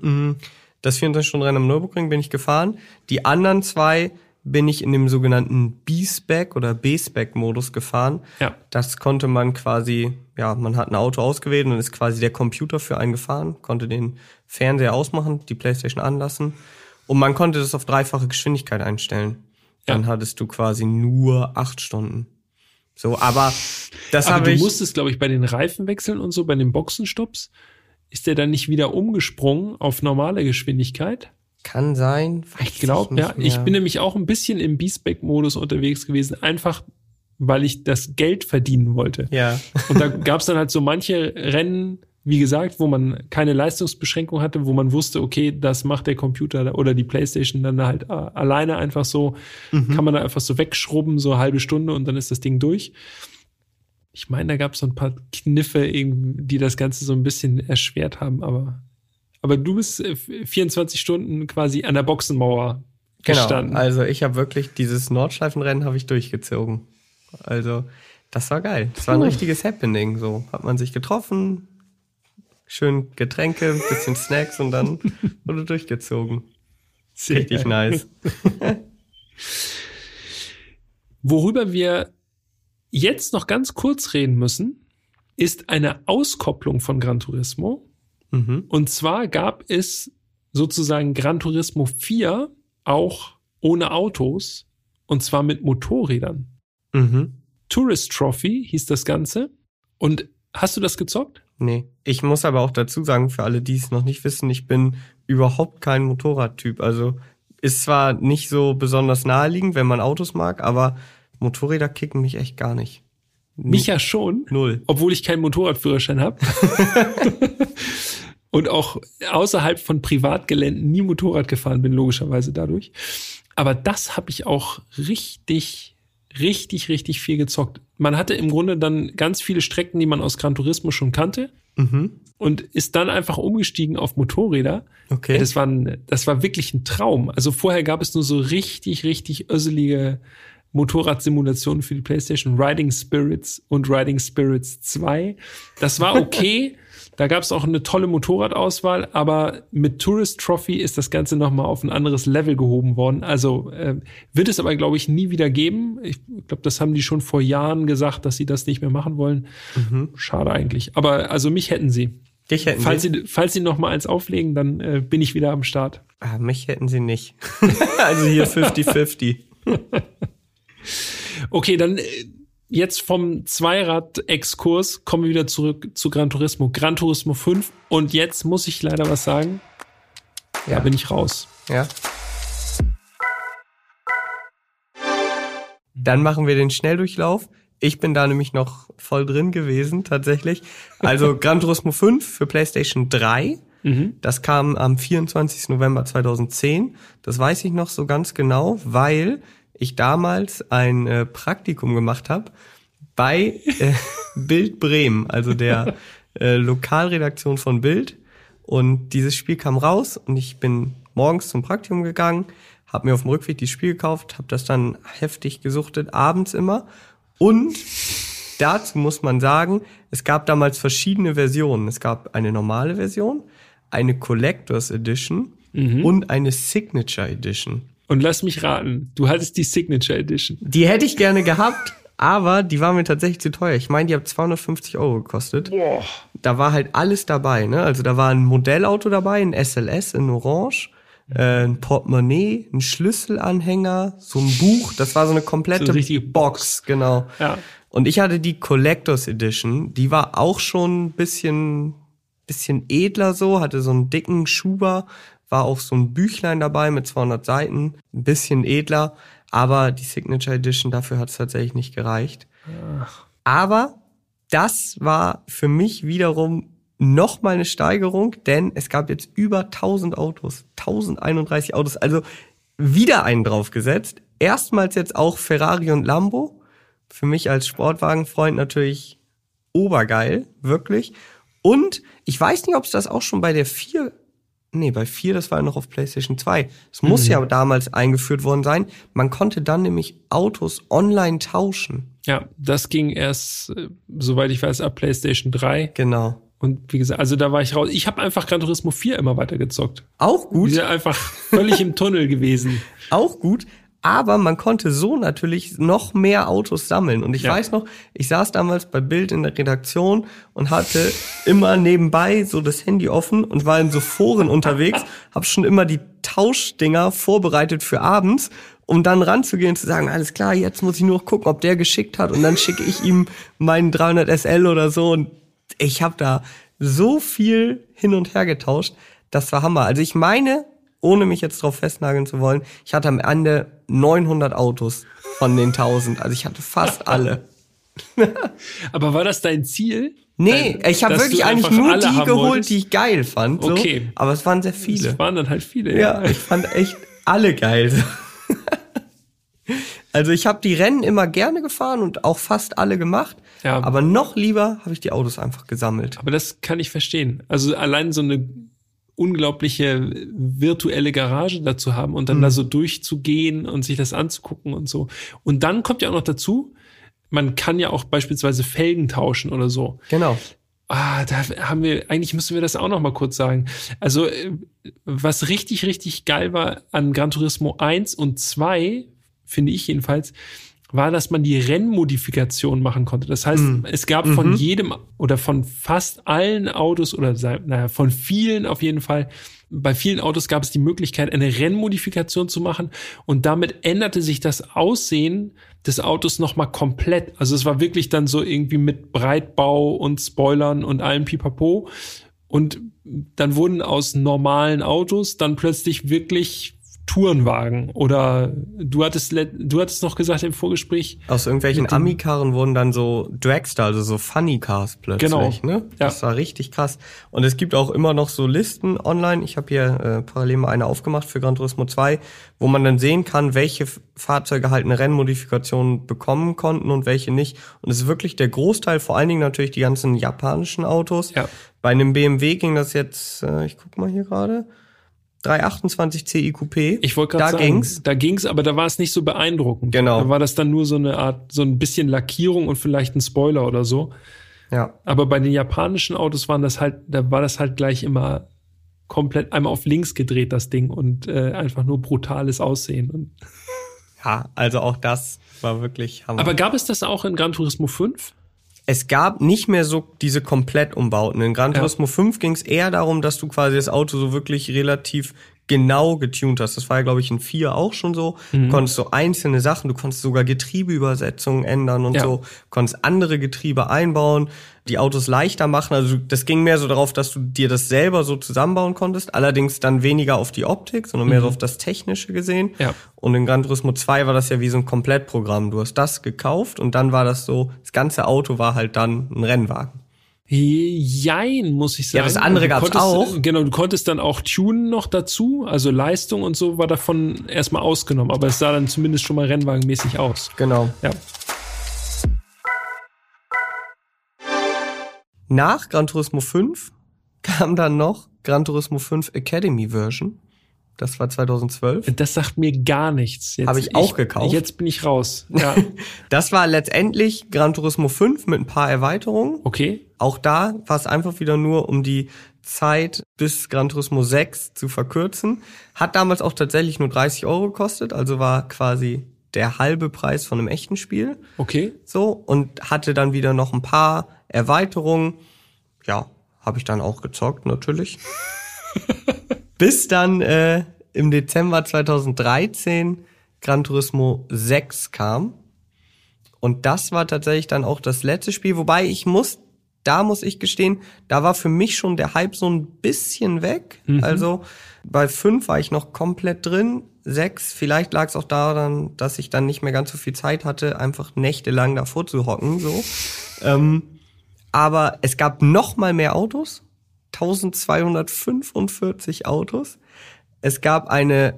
Mm, Das 24-Stunden-Rennen am Nürburgring bin ich gefahren. Die anderen zwei bin ich in dem sogenannten B-Spec oder B-Spec-Modus gefahren.
Ja.
Das konnte man quasi, ja, man hat ein Auto ausgewählt und dann ist quasi der Computer für einen gefahren, konnte den Fernseher ausmachen, die Playstation anlassen und man konnte das auf dreifache Geschwindigkeit einstellen. Dann
Ja.
hattest du quasi nur acht Stunden. So, aber das
Aber
habe
du
ich.
musstest, glaube ich, bei den Reifenwechseln und so, bei den Boxenstopps, ist der dann nicht wieder umgesprungen auf normale Geschwindigkeit?
Kann sein.
Ich glaube, ja. Ich
mehr.
bin nämlich auch ein bisschen im B-Spec-Modus unterwegs gewesen, einfach weil ich das Geld verdienen wollte.
Ja.
Und da gab es dann halt so manche Rennen, wie gesagt, wo man keine Leistungsbeschränkung hatte, wo man wusste, okay, das macht der Computer oder die Playstation dann halt äh, alleine einfach so, kann man da einfach so wegschrubben, so eine halbe Stunde und dann ist das Ding durch. Ich meine, da gab es so ein paar Kniffe, die das Ganze so ein bisschen erschwert haben, aber aber du bist äh, 24 Stunden quasi an der Boxenmauer
Genau.
gestanden.
Also ich habe wirklich dieses Nordschleifenrennen habe ich durchgezogen. Also das war geil. Das war ein
Puh.
richtiges Happening. So hat man sich getroffen, schön Getränke, bisschen Snacks und dann (laughs) wurde durchgezogen.
Sehr
Richtig
geil.
nice. (laughs)
Worüber wir jetzt noch ganz kurz reden müssen, ist eine Auskopplung von Gran Turismo.
Mhm.
Und zwar gab es sozusagen Gran Turismo 4 auch ohne Autos und zwar mit Motorrädern.
Mhm.
Tourist Trophy hieß das Ganze. Und hast du das gezockt?
Nee. Ich muss aber auch dazu sagen, für alle, die es noch nicht wissen, ich bin überhaupt kein Motorradtyp. Also ist zwar nicht so besonders naheliegend, wenn man Autos mag, aber Motorräder kicken mich echt gar nicht.
Mich ja schon,
Null.
obwohl ich keinen Motorradführerschein habe. (laughs) und auch außerhalb von Privatgeländen nie Motorrad gefahren bin, logischerweise dadurch. Aber das habe ich auch richtig, richtig, richtig viel gezockt. Man hatte im Grunde dann ganz viele Strecken, die man aus Gran Turismo schon kannte
Mhm.
und ist dann einfach umgestiegen auf Motorräder.
Okay.
Das, war ein, das war wirklich ein Traum. Also vorher gab es nur so richtig, richtig öselige Motorradsimulationen für die PlayStation, Riding Spirits und Riding Spirits 2. Das war okay. (laughs) da gab es auch eine tolle Motorradauswahl, aber mit Tourist Trophy ist das Ganze nochmal auf ein anderes Level gehoben worden. Also äh, wird es aber, glaube ich, nie wieder geben. Ich glaube, das haben die schon vor Jahren gesagt, dass sie das nicht mehr machen wollen. Mhm. Schade eigentlich. Aber also mich hätten sie.
Dich hätten
falls
sie.
sie falls sie noch mal eins auflegen, dann äh, bin ich wieder am Start.
Ah, mich hätten sie nicht. (laughs) also hier 50-50. (laughs)
okay, dann äh, jetzt vom Zweirad-Exkurs kommen wir wieder zurück zu Gran Turismo. Gran Turismo 5. Und jetzt muss ich leider was sagen. Ja. Da bin ich raus.
Ja. Dann machen wir den Schnelldurchlauf. Ich bin da nämlich noch voll drin gewesen, tatsächlich. Also (laughs) Gran Turismo 5 für PlayStation 3. Mhm. Das kam am 24. November 2010. Das weiß ich noch so ganz genau, weil ich damals ein äh, Praktikum gemacht habe bei äh, (laughs) Bild Bremen, also der äh, Lokalredaktion von Bild. Und dieses Spiel kam raus und ich bin morgens zum Praktikum gegangen, habe mir auf dem Rückweg dieses Spiel gekauft, habe das dann heftig gesuchtet, abends immer und dazu muss man sagen, es gab damals verschiedene Versionen. Es gab eine normale Version, eine Collectors Edition mhm. und eine Signature Edition.
Und lass mich raten, du hattest die Signature Edition.
Die hätte ich gerne gehabt, aber die war mir tatsächlich zu teuer. Ich meine, die hat 250 Euro gekostet. Boah. Da war halt alles dabei, ne? Also da war ein Modellauto dabei, ein SLS in Orange äh, ein Portemonnaie, ein Schlüsselanhänger, so ein Buch. Das war so eine komplette so eine Box, genau. Ja. Und ich hatte die Collectors Edition. Die war auch schon ein bisschen, bisschen edler so, hatte so einen dicken Schuber, war auch so ein Büchlein dabei mit 200 Seiten, ein bisschen edler. Aber die Signature Edition, dafür hat es tatsächlich nicht gereicht. Ach. Aber das war für mich wiederum noch mal eine Steigerung, denn es gab jetzt über 1000 Autos, 1031 Autos, also wieder einen draufgesetzt. Erstmals jetzt auch Ferrari und Lambo. Für mich als Sportwagenfreund natürlich obergeil, wirklich. Und ich weiß nicht, ob es das auch schon bei der 4 Nee, bei 4, das war ja noch auf PlayStation 2. Es muss mhm. ja damals eingeführt worden sein. Man konnte dann nämlich Autos online tauschen.
Ja, das ging erst, äh, soweit ich weiß, ab PlayStation 3.
Genau.
Und wie gesagt, also da war ich raus. Ich habe einfach Gran Turismo 4 immer weiter gezockt.
Auch gut.
Die sind einfach völlig im Tunnel gewesen.
Auch gut. Aber man konnte so natürlich noch mehr Autos sammeln. Und ich ja. weiß noch, ich saß damals bei Bild in der Redaktion und hatte immer nebenbei so das Handy offen und war in so Foren unterwegs, (laughs) habe schon immer die Tauschdinger vorbereitet für abends, um dann ranzugehen und zu sagen, alles klar, jetzt muss ich nur gucken, ob der geschickt hat und dann schicke ich ihm (laughs) meinen 300 SL oder so und ich habe da so viel hin und her getauscht. Das war Hammer. Also ich meine, ohne mich jetzt drauf festnageln zu wollen, ich hatte am Ende 900 Autos von den 1000. Also ich hatte fast alle. (laughs)
Aber war das dein Ziel?
Nee, ich habe wirklich eigentlich nur die geholt, wolltest? die ich geil fand. So. Okay. Aber es waren sehr viele.
Es waren dann halt viele.
Ja, ja ich fand echt alle geil. (laughs) Also ich habe die Rennen immer gerne gefahren und auch fast alle gemacht. Ja. Aber noch lieber habe ich die Autos einfach gesammelt.
Aber das kann ich verstehen. Also allein so eine unglaubliche virtuelle Garage dazu haben und dann mhm. da so durchzugehen und sich das anzugucken und so. Und dann kommt ja auch noch dazu, man kann ja auch beispielsweise Felgen tauschen oder so.
Genau.
Ah, da haben wir, eigentlich müssen wir das auch noch mal kurz sagen. Also, äh, was richtig, richtig geil war an Gran Turismo 1 und 2 finde ich jedenfalls, war, dass man die Rennmodifikation machen konnte. Das heißt, mhm. es gab von mhm. jedem oder von fast allen Autos oder naja, von vielen auf jeden Fall, bei vielen Autos gab es die Möglichkeit, eine Rennmodifikation zu machen und damit änderte sich das Aussehen des Autos nochmal komplett. Also es war wirklich dann so irgendwie mit Breitbau und Spoilern und allem Pipapo. Und dann wurden aus normalen Autos dann plötzlich wirklich Tourenwagen oder du hattest du hattest noch gesagt im Vorgespräch
aus irgendwelchen Ami-Karren wurden dann so Dragster also so Funny Cars plötzlich genau. ne das ja. war richtig krass und es gibt auch immer noch so Listen online ich habe hier äh, parallel mal eine aufgemacht für Gran Turismo 2 wo man dann sehen kann welche Fahrzeuge halt eine Rennmodifikation bekommen konnten und welche nicht und es ist wirklich der Großteil vor allen Dingen natürlich die ganzen japanischen Autos ja. bei einem BMW ging das jetzt äh, ich guck mal hier gerade 328 Ci Coupé.
Ich wollte gerade
da
sagen,
ging's.
da ging's, aber da war es nicht so beeindruckend.
Genau.
Da war das dann nur so eine Art, so ein bisschen Lackierung und vielleicht ein Spoiler oder so.
Ja.
Aber bei den japanischen Autos waren das halt, da war das halt gleich immer komplett einmal auf links gedreht, das Ding, und äh, einfach nur brutales Aussehen. Und,
Ja, also auch das war wirklich Hammer.
aber gab es das auch in Gran Turismo 5?
Es gab nicht mehr so diese Komplettumbauten. In Gran
Ja.
Turismo 5 ging es eher darum, dass du quasi das Auto so wirklich relativ genau getuned hast. Das war ja, glaube ich, in 4 auch schon so.
Mhm.
Du konntest so einzelne Sachen, du konntest sogar Getriebeübersetzungen ändern und
Ja.
so, konntest andere Getriebe einbauen, die Autos leichter machen. Also das ging mehr so darauf, dass du dir das selber so zusammenbauen konntest. Allerdings dann weniger auf die Optik, sondern mehr so auf das Technische gesehen.
Mhm. Ja.
Und in Gran Turismo 2 war das ja wie so ein Komplettprogramm. Du hast das gekauft und dann war das so, das ganze Auto war halt dann ein Rennwagen.
Jein, muss ich sagen.
Ja, das andere
Du
gab's
konntest-
auch.
Genau, du konntest dann auch tunen noch dazu, also Leistung und so war davon erstmal ausgenommen, aber es sah dann zumindest schon mal rennwagenmäßig aus.
Genau.
Ja.
Nach Gran Turismo 5 kam dann noch Gran Turismo 5 Academy Version. Das war 2012.
Das sagt mir gar nichts. Jetzt,
Hab ich auch gekauft.
Jetzt bin ich raus. Ja, (laughs)
Das war letztendlich Gran Turismo 5 mit ein paar Erweiterungen.
okay.
Auch da war es einfach wieder nur, um die Zeit bis Gran Turismo 6 zu verkürzen. Hat damals auch tatsächlich nur 30 Euro gekostet, also war quasi der halbe Preis von einem echten Spiel.
Okay.
So, und hatte dann wieder noch ein paar Erweiterungen. Ja, habe ich dann auch gezockt, natürlich. (laughs) Bis dann äh, im Dezember 2013 Gran Turismo 6 kam. Und das war tatsächlich dann auch das letzte Spiel, wobei ich muss, da muss ich gestehen, da war für mich schon der Hype so ein bisschen weg. Also bei 5 war ich noch komplett drin. 6, vielleicht lag es auch daran, dass ich dann nicht mehr ganz so viel Zeit hatte, einfach nächtelang davor zu hocken. So. ähm, aber es gab noch mal mehr Autos, 1245 Autos. Es gab eine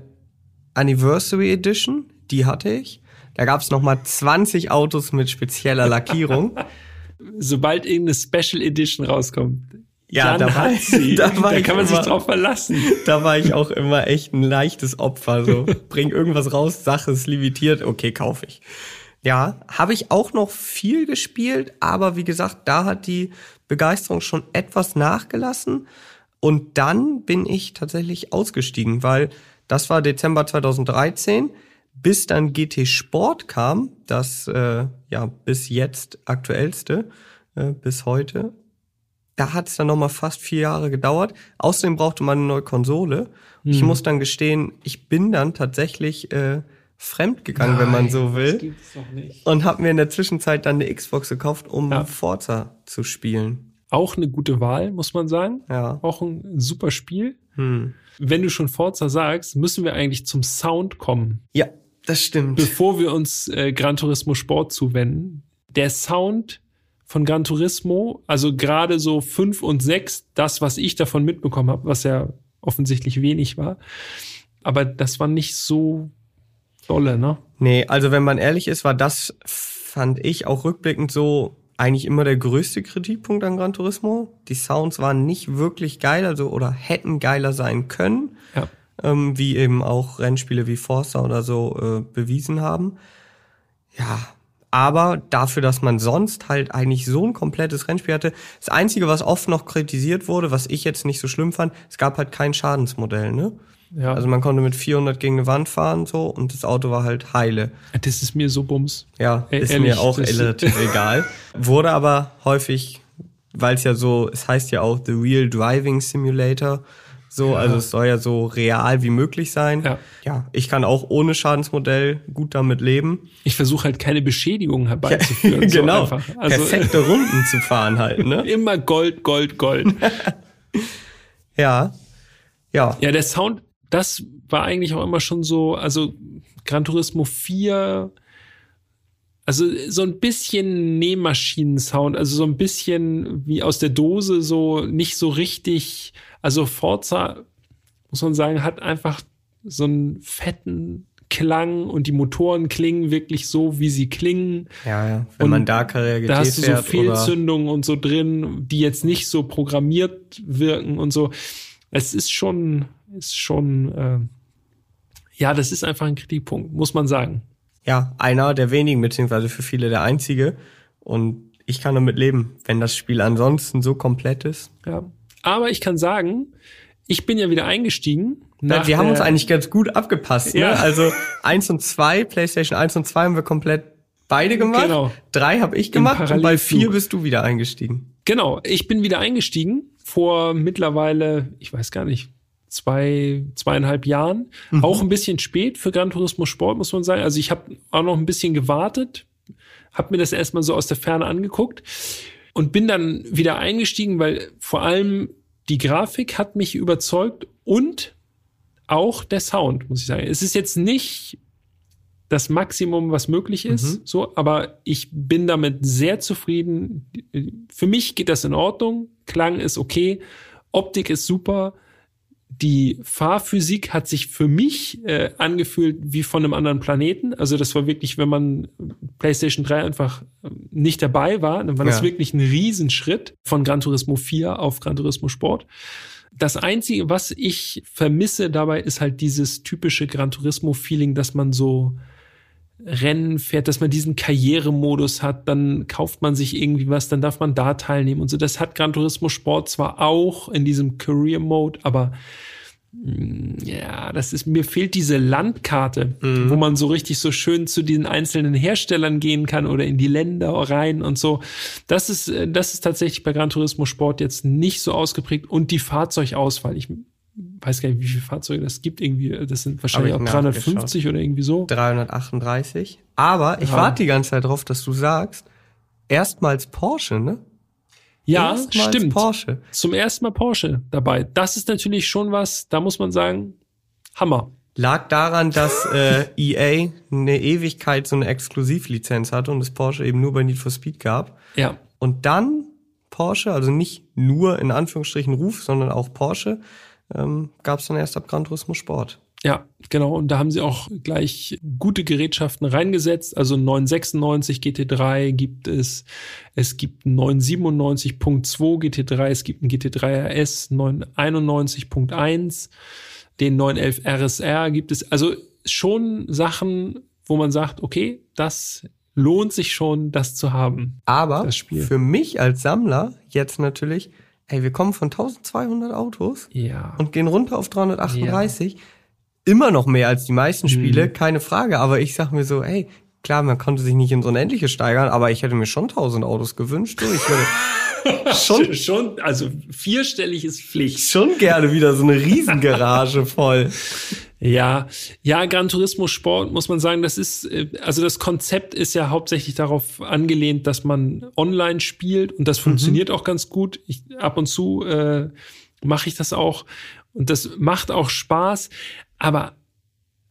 Anniversary Edition, die hatte ich. Da gab es noch mal 20 Autos mit spezieller Lackierung. (laughs)
Sobald irgendeine Special Edition rauskommt,
Ja, da war-
sie.
da (laughs)
da
war ich
kann man sich
immer-
drauf verlassen.
da war ich auch immer echt ein leichtes Opfer. So, (laughs) bring irgendwas raus, Sache ist limitiert, okay, kaufe ich. Ja, habe ich auch noch viel gespielt, aber wie gesagt, da hat die Begeisterung schon etwas nachgelassen. Und dann bin ich tatsächlich ausgestiegen, weil das war Dezember 2013, bis dann GT Sport kam, das äh, ja bis jetzt aktuellste, äh, bis heute da hat es dann nochmal fast vier Jahre gedauert. Außerdem brauchte man eine neue Konsole. Ich muss dann gestehen, ich bin dann tatsächlich äh, fremd gegangen, wenn man so will.
Das gibt's doch nicht.
Und habe mir in der Zwischenzeit dann eine Xbox gekauft, um
Ja.
Forza zu spielen.
Auch eine gute Wahl, muss man sagen.
Ja.
Auch ein super Spiel.
Hm.
Wenn du schon Forza sagst, müssen wir eigentlich zum Sound kommen.
Ja, das stimmt.
bevor wir uns äh, Gran Turismo Sport zuwenden, der Sound von Gran Turismo, also gerade so fünf und sechs, das, was ich davon mitbekommen habe, was ja offensichtlich wenig war, aber das war nicht so dolle, ne?
Nee, also wenn man ehrlich ist, war das, fand ich auch rückblickend so eigentlich immer der größte Kritikpunkt an Gran Turismo. Die Sounds waren nicht wirklich geil, also oder hätten geiler sein können.
Ja.
ähm, wie eben auch Rennspiele wie Forza oder so äh, bewiesen haben. Ja, aber dafür, dass man sonst halt eigentlich so ein komplettes Rennspiel hatte, das Einzige, was oft noch kritisiert wurde, was ich jetzt nicht so schlimm fand, es gab halt kein Schadensmodell, ne?
Ja,
Also man konnte mit 400 gegen eine Wand fahren so und das Auto war halt heile.
das ist mir so bums.
Ja, ist
ehrlich,
mir auch relativ (laughs) egal. Wurde aber häufig, weil es ja so, es heißt ja auch The Real Driving Simulator, so, also es soll ja so real wie möglich sein.
Ja.
ja, ich kann auch ohne Schadensmodell gut damit leben.
Ich versuche halt keine Beschädigungen herbeizuführen. (laughs) so
genau,
einfach. Also
perfekte (laughs) Runden zu fahren halt, ne?
immer Gold, Gold, Gold.
Ja, ja,
Ja, der Sound, das war eigentlich auch immer schon so, also Gran Turismo 4, also so ein bisschen Nähmaschinen-Sound, also so ein bisschen wie aus der Dose, so nicht so richtig, also Forza, muss man sagen, hat einfach so einen fetten Klang und die Motoren klingen wirklich so, wie sie klingen.
ja, ja. Wenn
Und
man Dakar GT
Da hast du so Fehlzündungen und so drin, die jetzt nicht so programmiert wirken und so. Es ist schon, ist schon, äh, ja, das ist einfach ein Kritikpunkt, muss man sagen.
Ja, einer der wenigen, beziehungsweise für viele der einzige. Und ich kann damit leben, wenn das Spiel ansonsten so komplett ist.
Ja. Aber ich kann sagen, ich bin ja wieder eingestiegen.
Ja, wir haben uns eigentlich ganz gut abgepasst. Ne?
Ja.
Also eins und zwei, PlayStation 1 und 2 haben wir komplett beide gemacht.
Genau.
Drei habe ich gemacht und bei vier bist du wieder eingestiegen.
Genau, ich bin wieder eingestiegen vor mittlerweile, ich weiß gar nicht, zwei, zweieinhalb Jahren. Auch ein bisschen spät für Gran Turismo Sport, muss man sagen. Also ich habe auch noch ein bisschen gewartet, habe mir das erstmal so aus der Ferne angeguckt und bin dann wieder eingestiegen, weil vor allem die Grafik hat mich überzeugt und auch der Sound, muss ich sagen. Es ist jetzt nicht das Maximum, was möglich ist, so, aber ich bin damit sehr zufrieden. Für mich geht das in Ordnung. Klang ist okay. Optik ist super. Die Fahrphysik hat sich für mich äh, angefühlt wie von einem anderen Planeten. Also das war wirklich, wenn man PlayStation 3 einfach äh, nicht dabei war, dann war das
Ja.
wirklich ein Riesenschritt von Gran Turismo 4 auf Gran Turismo Sport. Das Einzige, was ich vermisse dabei, ist halt dieses typische Gran Turismo-Feeling, dass man so Rennen fährt, dass man diesen Karrieremodus hat, dann kauft man sich irgendwie was, dann darf man da teilnehmen und so. Das hat Gran Turismo Sport zwar auch in diesem Career Mode, aber mh, ja, das ist, mir fehlt diese Landkarte, wo man so richtig so schön zu den einzelnen Herstellern gehen kann oder in die Länder rein und so. Das ist, äh, das ist tatsächlich bei Gran Turismo Sport jetzt nicht so ausgeprägt und die Fahrzeugauswahl. Ich weiß gar nicht, wie viele Fahrzeuge das gibt. Irgendwie, das sind wahrscheinlich auch
ich
350 oder irgendwie so.
338. Aber ich
Ja.
warte die ganze Zeit drauf, dass du sagst, erstmals Porsche, ne?
Ja,
Erstmals
stimmt.
Porsche.
Zum ersten Mal Porsche dabei. Das ist natürlich schon was, da muss man sagen, Hammer.
Lag daran, dass (laughs) äh, EA eine Ewigkeit so eine Exklusivlizenz hatte und es Porsche eben nur bei Need for Speed gab.
Ja.
Und dann Porsche, also nicht nur in Anführungsstrichen Ruf, sondern auch Porsche, ähm, gab es dann erst ab Gran Turismo Sport.
Ja, genau. Und da haben sie auch gleich gute Gerätschaften reingesetzt. Also 996 GT3 gibt es. Es gibt einen 997.2 GT3. Es gibt einen GT3 RS 991.1. Den 911 RSR gibt es. Also schon Sachen, wo man sagt, okay, das lohnt sich schon, das zu haben.
Aber
Das
für mich als Sammler jetzt natürlich, ey, wir kommen von 1200 Autos
Ja.
und gehen runter auf 338. Immer noch mehr als die meisten Spiele,
Mhm.
keine Frage. Aber ich sag mir so, ey, klar, man konnte sich nicht ins Unendliche steigern, aber ich hätte mir schon 1000 Autos gewünscht. Du. Ich würde (laughs) schon,
schon, also vierstellig ist Pflicht.
schon gerne wieder so eine Riesengarage voll.
Ja, ja, Gran Turismo Sport muss man sagen, das ist, äh, also das Konzept ist ja hauptsächlich darauf angelehnt, dass man online spielt und das funktioniert auch ganz gut. Ich, ab und zu äh, mache ich das auch und das macht auch Spaß, aber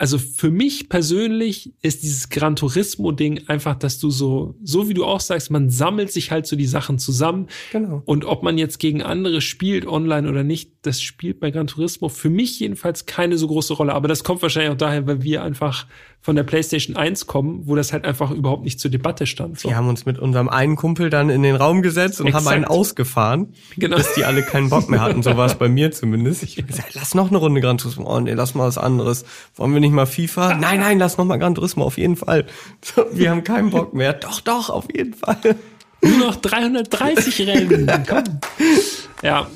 also für mich persönlich ist dieses Gran Turismo-Ding einfach, dass du so, so wie du auch sagst, man sammelt sich halt so die Sachen zusammen.
Genau.
Und ob man jetzt gegen andere spielt, online oder nicht, das spielt bei Gran Turismo für mich jedenfalls keine so große Rolle. Aber das kommt wahrscheinlich auch daher, weil wir einfach von der PlayStation 1 kommen, wo das halt einfach überhaupt nicht zur Debatte stand. So.
Wir haben uns mit unserem einen Kumpel dann in den Raum gesetzt und
Exakt.
haben einen ausgefahren,
Genau.
bis die alle keinen Bock mehr hatten. So war es bei mir zumindest. Ich hab gesagt, lass noch eine Runde Gran Turismo. Oh nee, lass mal was anderes. Wollen wir nicht mal FIFA? Nein, nein, lass noch mal Gran Turismo, auf jeden Fall. So, wir haben keinen Bock mehr. Doch, doch, auf jeden Fall.
Nur noch 330 Rennen. Komm. Ja.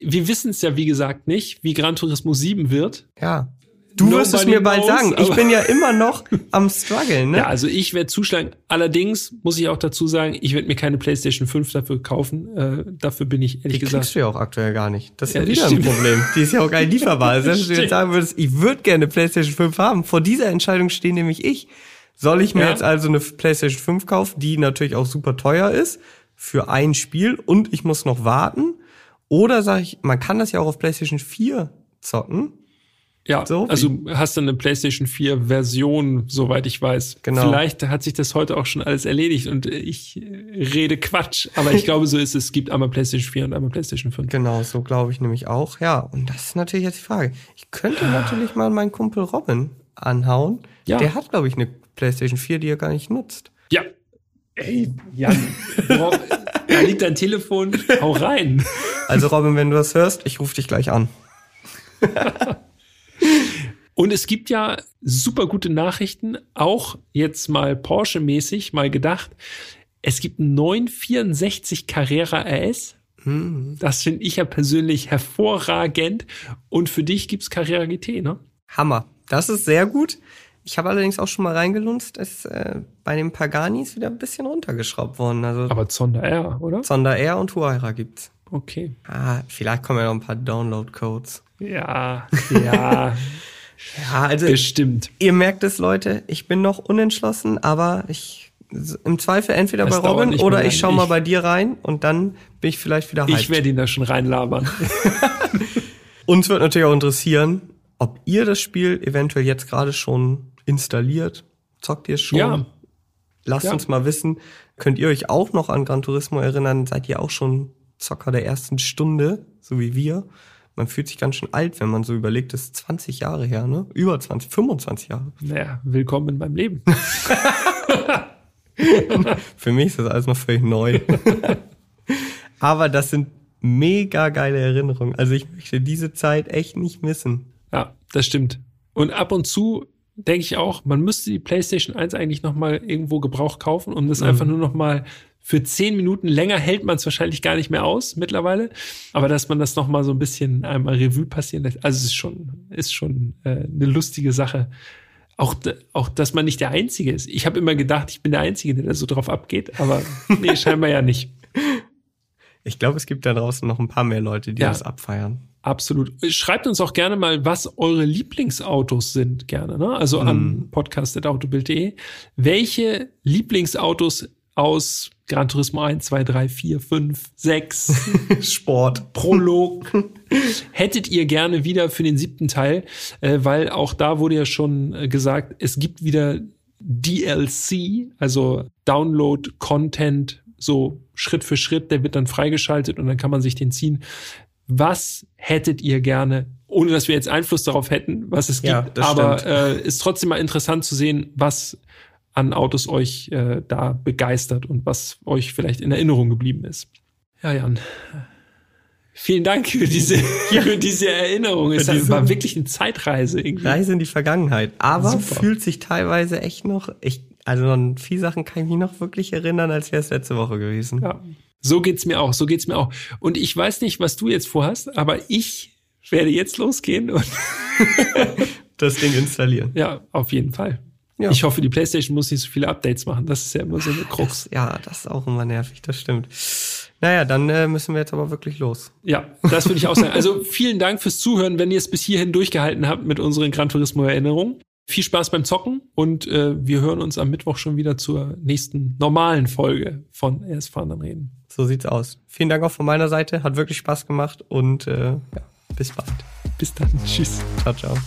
Wir wissen es ja, wie gesagt, nicht, wie Gran Turismo 7 wird.
Ja. Du wirst es
Nobody
mir bald
knows,
sagen. Ich bin ja immer noch am struggeln, ne?
Ja, also ich werde zuschlagen. Allerdings muss ich auch dazu sagen, ich werde mir keine PlayStation 5 dafür kaufen. Äh, dafür bin ich ehrlich
Die
gesagt.
kriegst du ja auch aktuell gar nicht. Das ist ja,
Ja,
wieder
stimmt.
ein Problem. Die ist ja auch gar nicht lieferbar. (laughs) Selbst wenn du jetzt sagen würdest, ich würde gerne eine PlayStation 5 haben. Vor dieser Entscheidung stehe nämlich ich. Soll ich mir
Ja.
jetzt also eine PlayStation 5 kaufen, die natürlich auch super teuer ist für ein Spiel und ich muss noch warten? Oder sage ich, man kann das ja auch auf PlayStation 4 zocken.
Ja,
So
also hast du eine PlayStation 4 Version, soweit ich weiß.
Genau.
Vielleicht hat sich das heute auch schon alles erledigt und ich rede Quatsch. Aber ich (laughs) glaube, so ist es. Es gibt einmal PlayStation 4 und einmal PlayStation 5.
Genau, so glaube ich nämlich auch. Ja, und das ist natürlich jetzt die Frage. Ich könnte natürlich mal meinen Kumpel Robin anhauen.
Ja.
Der hat, glaube ich, eine PlayStation 4, die er gar nicht nutzt.
Ja. Ey, Jan, da liegt dein Telefon. Hau rein.
Also Robin, wenn du das hörst, ich rufe dich gleich an.
Und es gibt ja super gute Nachrichten, auch jetzt mal Porsche-mäßig mal gedacht. Es gibt einen 964 Carrera RS.
Hm.
Das finde ich ja persönlich hervorragend. Und für dich gibt's Carrera GT, ne?
Hammer. Das ist sehr gut. Ich habe allerdings auch schon mal reingelunzt, ist äh, bei den Paganis wieder ein bisschen runtergeschraubt worden. Also
Aber Zonda R, oder?
Zonda R und Huayra gibt's.
Okay.
Ah, vielleicht kommen ja noch ein paar Download-Codes.
Ja, (laughs) ja,
Ja, also
bestimmt.
ihr merkt es, Leute, ich bin noch unentschlossen, aber ich im Zweifel entweder
Das
bei Robin oder ich
lang.
schau mal bei dir rein und dann bin ich vielleicht wieder hyped.
Ich werde ihn da schon reinlabern. (laughs)
Uns wird natürlich auch interessieren, ob ihr das Spiel eventuell jetzt gerade schon installiert. Zockt ihr schon?
Ja.
Lasst
Ja.
uns mal wissen. Könnt ihr euch auch noch an Gran Turismo erinnern? Seid ihr auch schon Zocker der ersten Stunde, so wie wir? Man fühlt sich ganz schön alt, wenn man so überlegt, das ist 20 Jahre her, ne? Über 20, 25 Jahre.
Naja, willkommen in meinem Leben. (laughs) (laughs)
Für mich ist das alles noch völlig neu. (laughs) Aber das sind mega geile Erinnerungen. Also ich möchte diese Zeit echt nicht missen.
Ja, das stimmt. Und ab und zu denke ich auch, man müsste die PlayStation 1 eigentlich noch mal irgendwo Gebrauch kaufen, um das einfach nur noch mal für zehn Minuten länger hält man es wahrscheinlich gar nicht mehr aus mittlerweile, aber dass man das noch mal so ein bisschen einmal Revue passieren lässt, also es ist schon ist schon äh, eine lustige Sache. Auch, auch, dass man nicht der Einzige ist. Ich habe immer gedacht, ich bin der Einzige, der da so drauf abgeht, aber (laughs) nee, scheinbar ja nicht.
Ich glaube, es gibt da draußen noch ein paar mehr Leute, die
Ja.
das abfeiern.
Absolut. Schreibt uns auch gerne mal, was eure Lieblingsautos sind, gerne, ne? Also an podcast.autobild.de. Welche Lieblingsautos aus Gran Turismo 1, 2, 3, 4, 5, 6,
Sport.
Prolog (laughs) hättet ihr gerne wieder für den siebten Teil, äh, weil auch da wurde ja schon äh, gesagt, es gibt wieder DLC, also Download Content, so Schritt für Schritt, der wird dann freigeschaltet und dann kann man sich den ziehen. Was hättet ihr gerne, ohne dass wir jetzt Einfluss darauf hätten, was es gibt,
Ja, das
aber äh, ist trotzdem mal interessant zu sehen, was an Autos euch äh, da begeistert und was euch vielleicht in Erinnerung geblieben ist. Ja, Jan. Vielen Dank für diese, (laughs) für diese Erinnerung. Es
diese-
war wirklich eine Zeitreise irgendwie.
Reise in die Vergangenheit. Aber
Super.
fühlt sich teilweise echt noch, ich, also an viele Sachen kann ich mich noch wirklich erinnern, als wäre es letzte Woche gewesen.
Ja. So geht's mir auch, so geht's mir auch. Und ich weiß nicht, was du jetzt vorhast, aber ich werde jetzt losgehen und (laughs)
Das Ding installieren.
ja, auf jeden Fall.
Ja.
Ich hoffe, die PlayStation muss nicht so viele Updates machen. Das ist ja immer so eine Krux.
Das, ja, das ist auch immer nervig, das stimmt. Naja, dann äh, müssen wir jetzt aber wirklich los.
Ja, das würde ich auch sagen. Also vielen Dank fürs Zuhören, wenn ihr es bis hierhin durchgehalten habt mit unseren Gran Turismo Erinnerungen. Viel Spaß beim Zocken und äh, wir hören uns am Mittwoch schon wieder zur nächsten normalen Folge von Erst fahren dann reden.
So sieht's aus. Vielen Dank auch von meiner Seite, hat wirklich Spaß gemacht und äh, ja, bis bald.
Bis dann. Tschüss.
Ciao, ciao.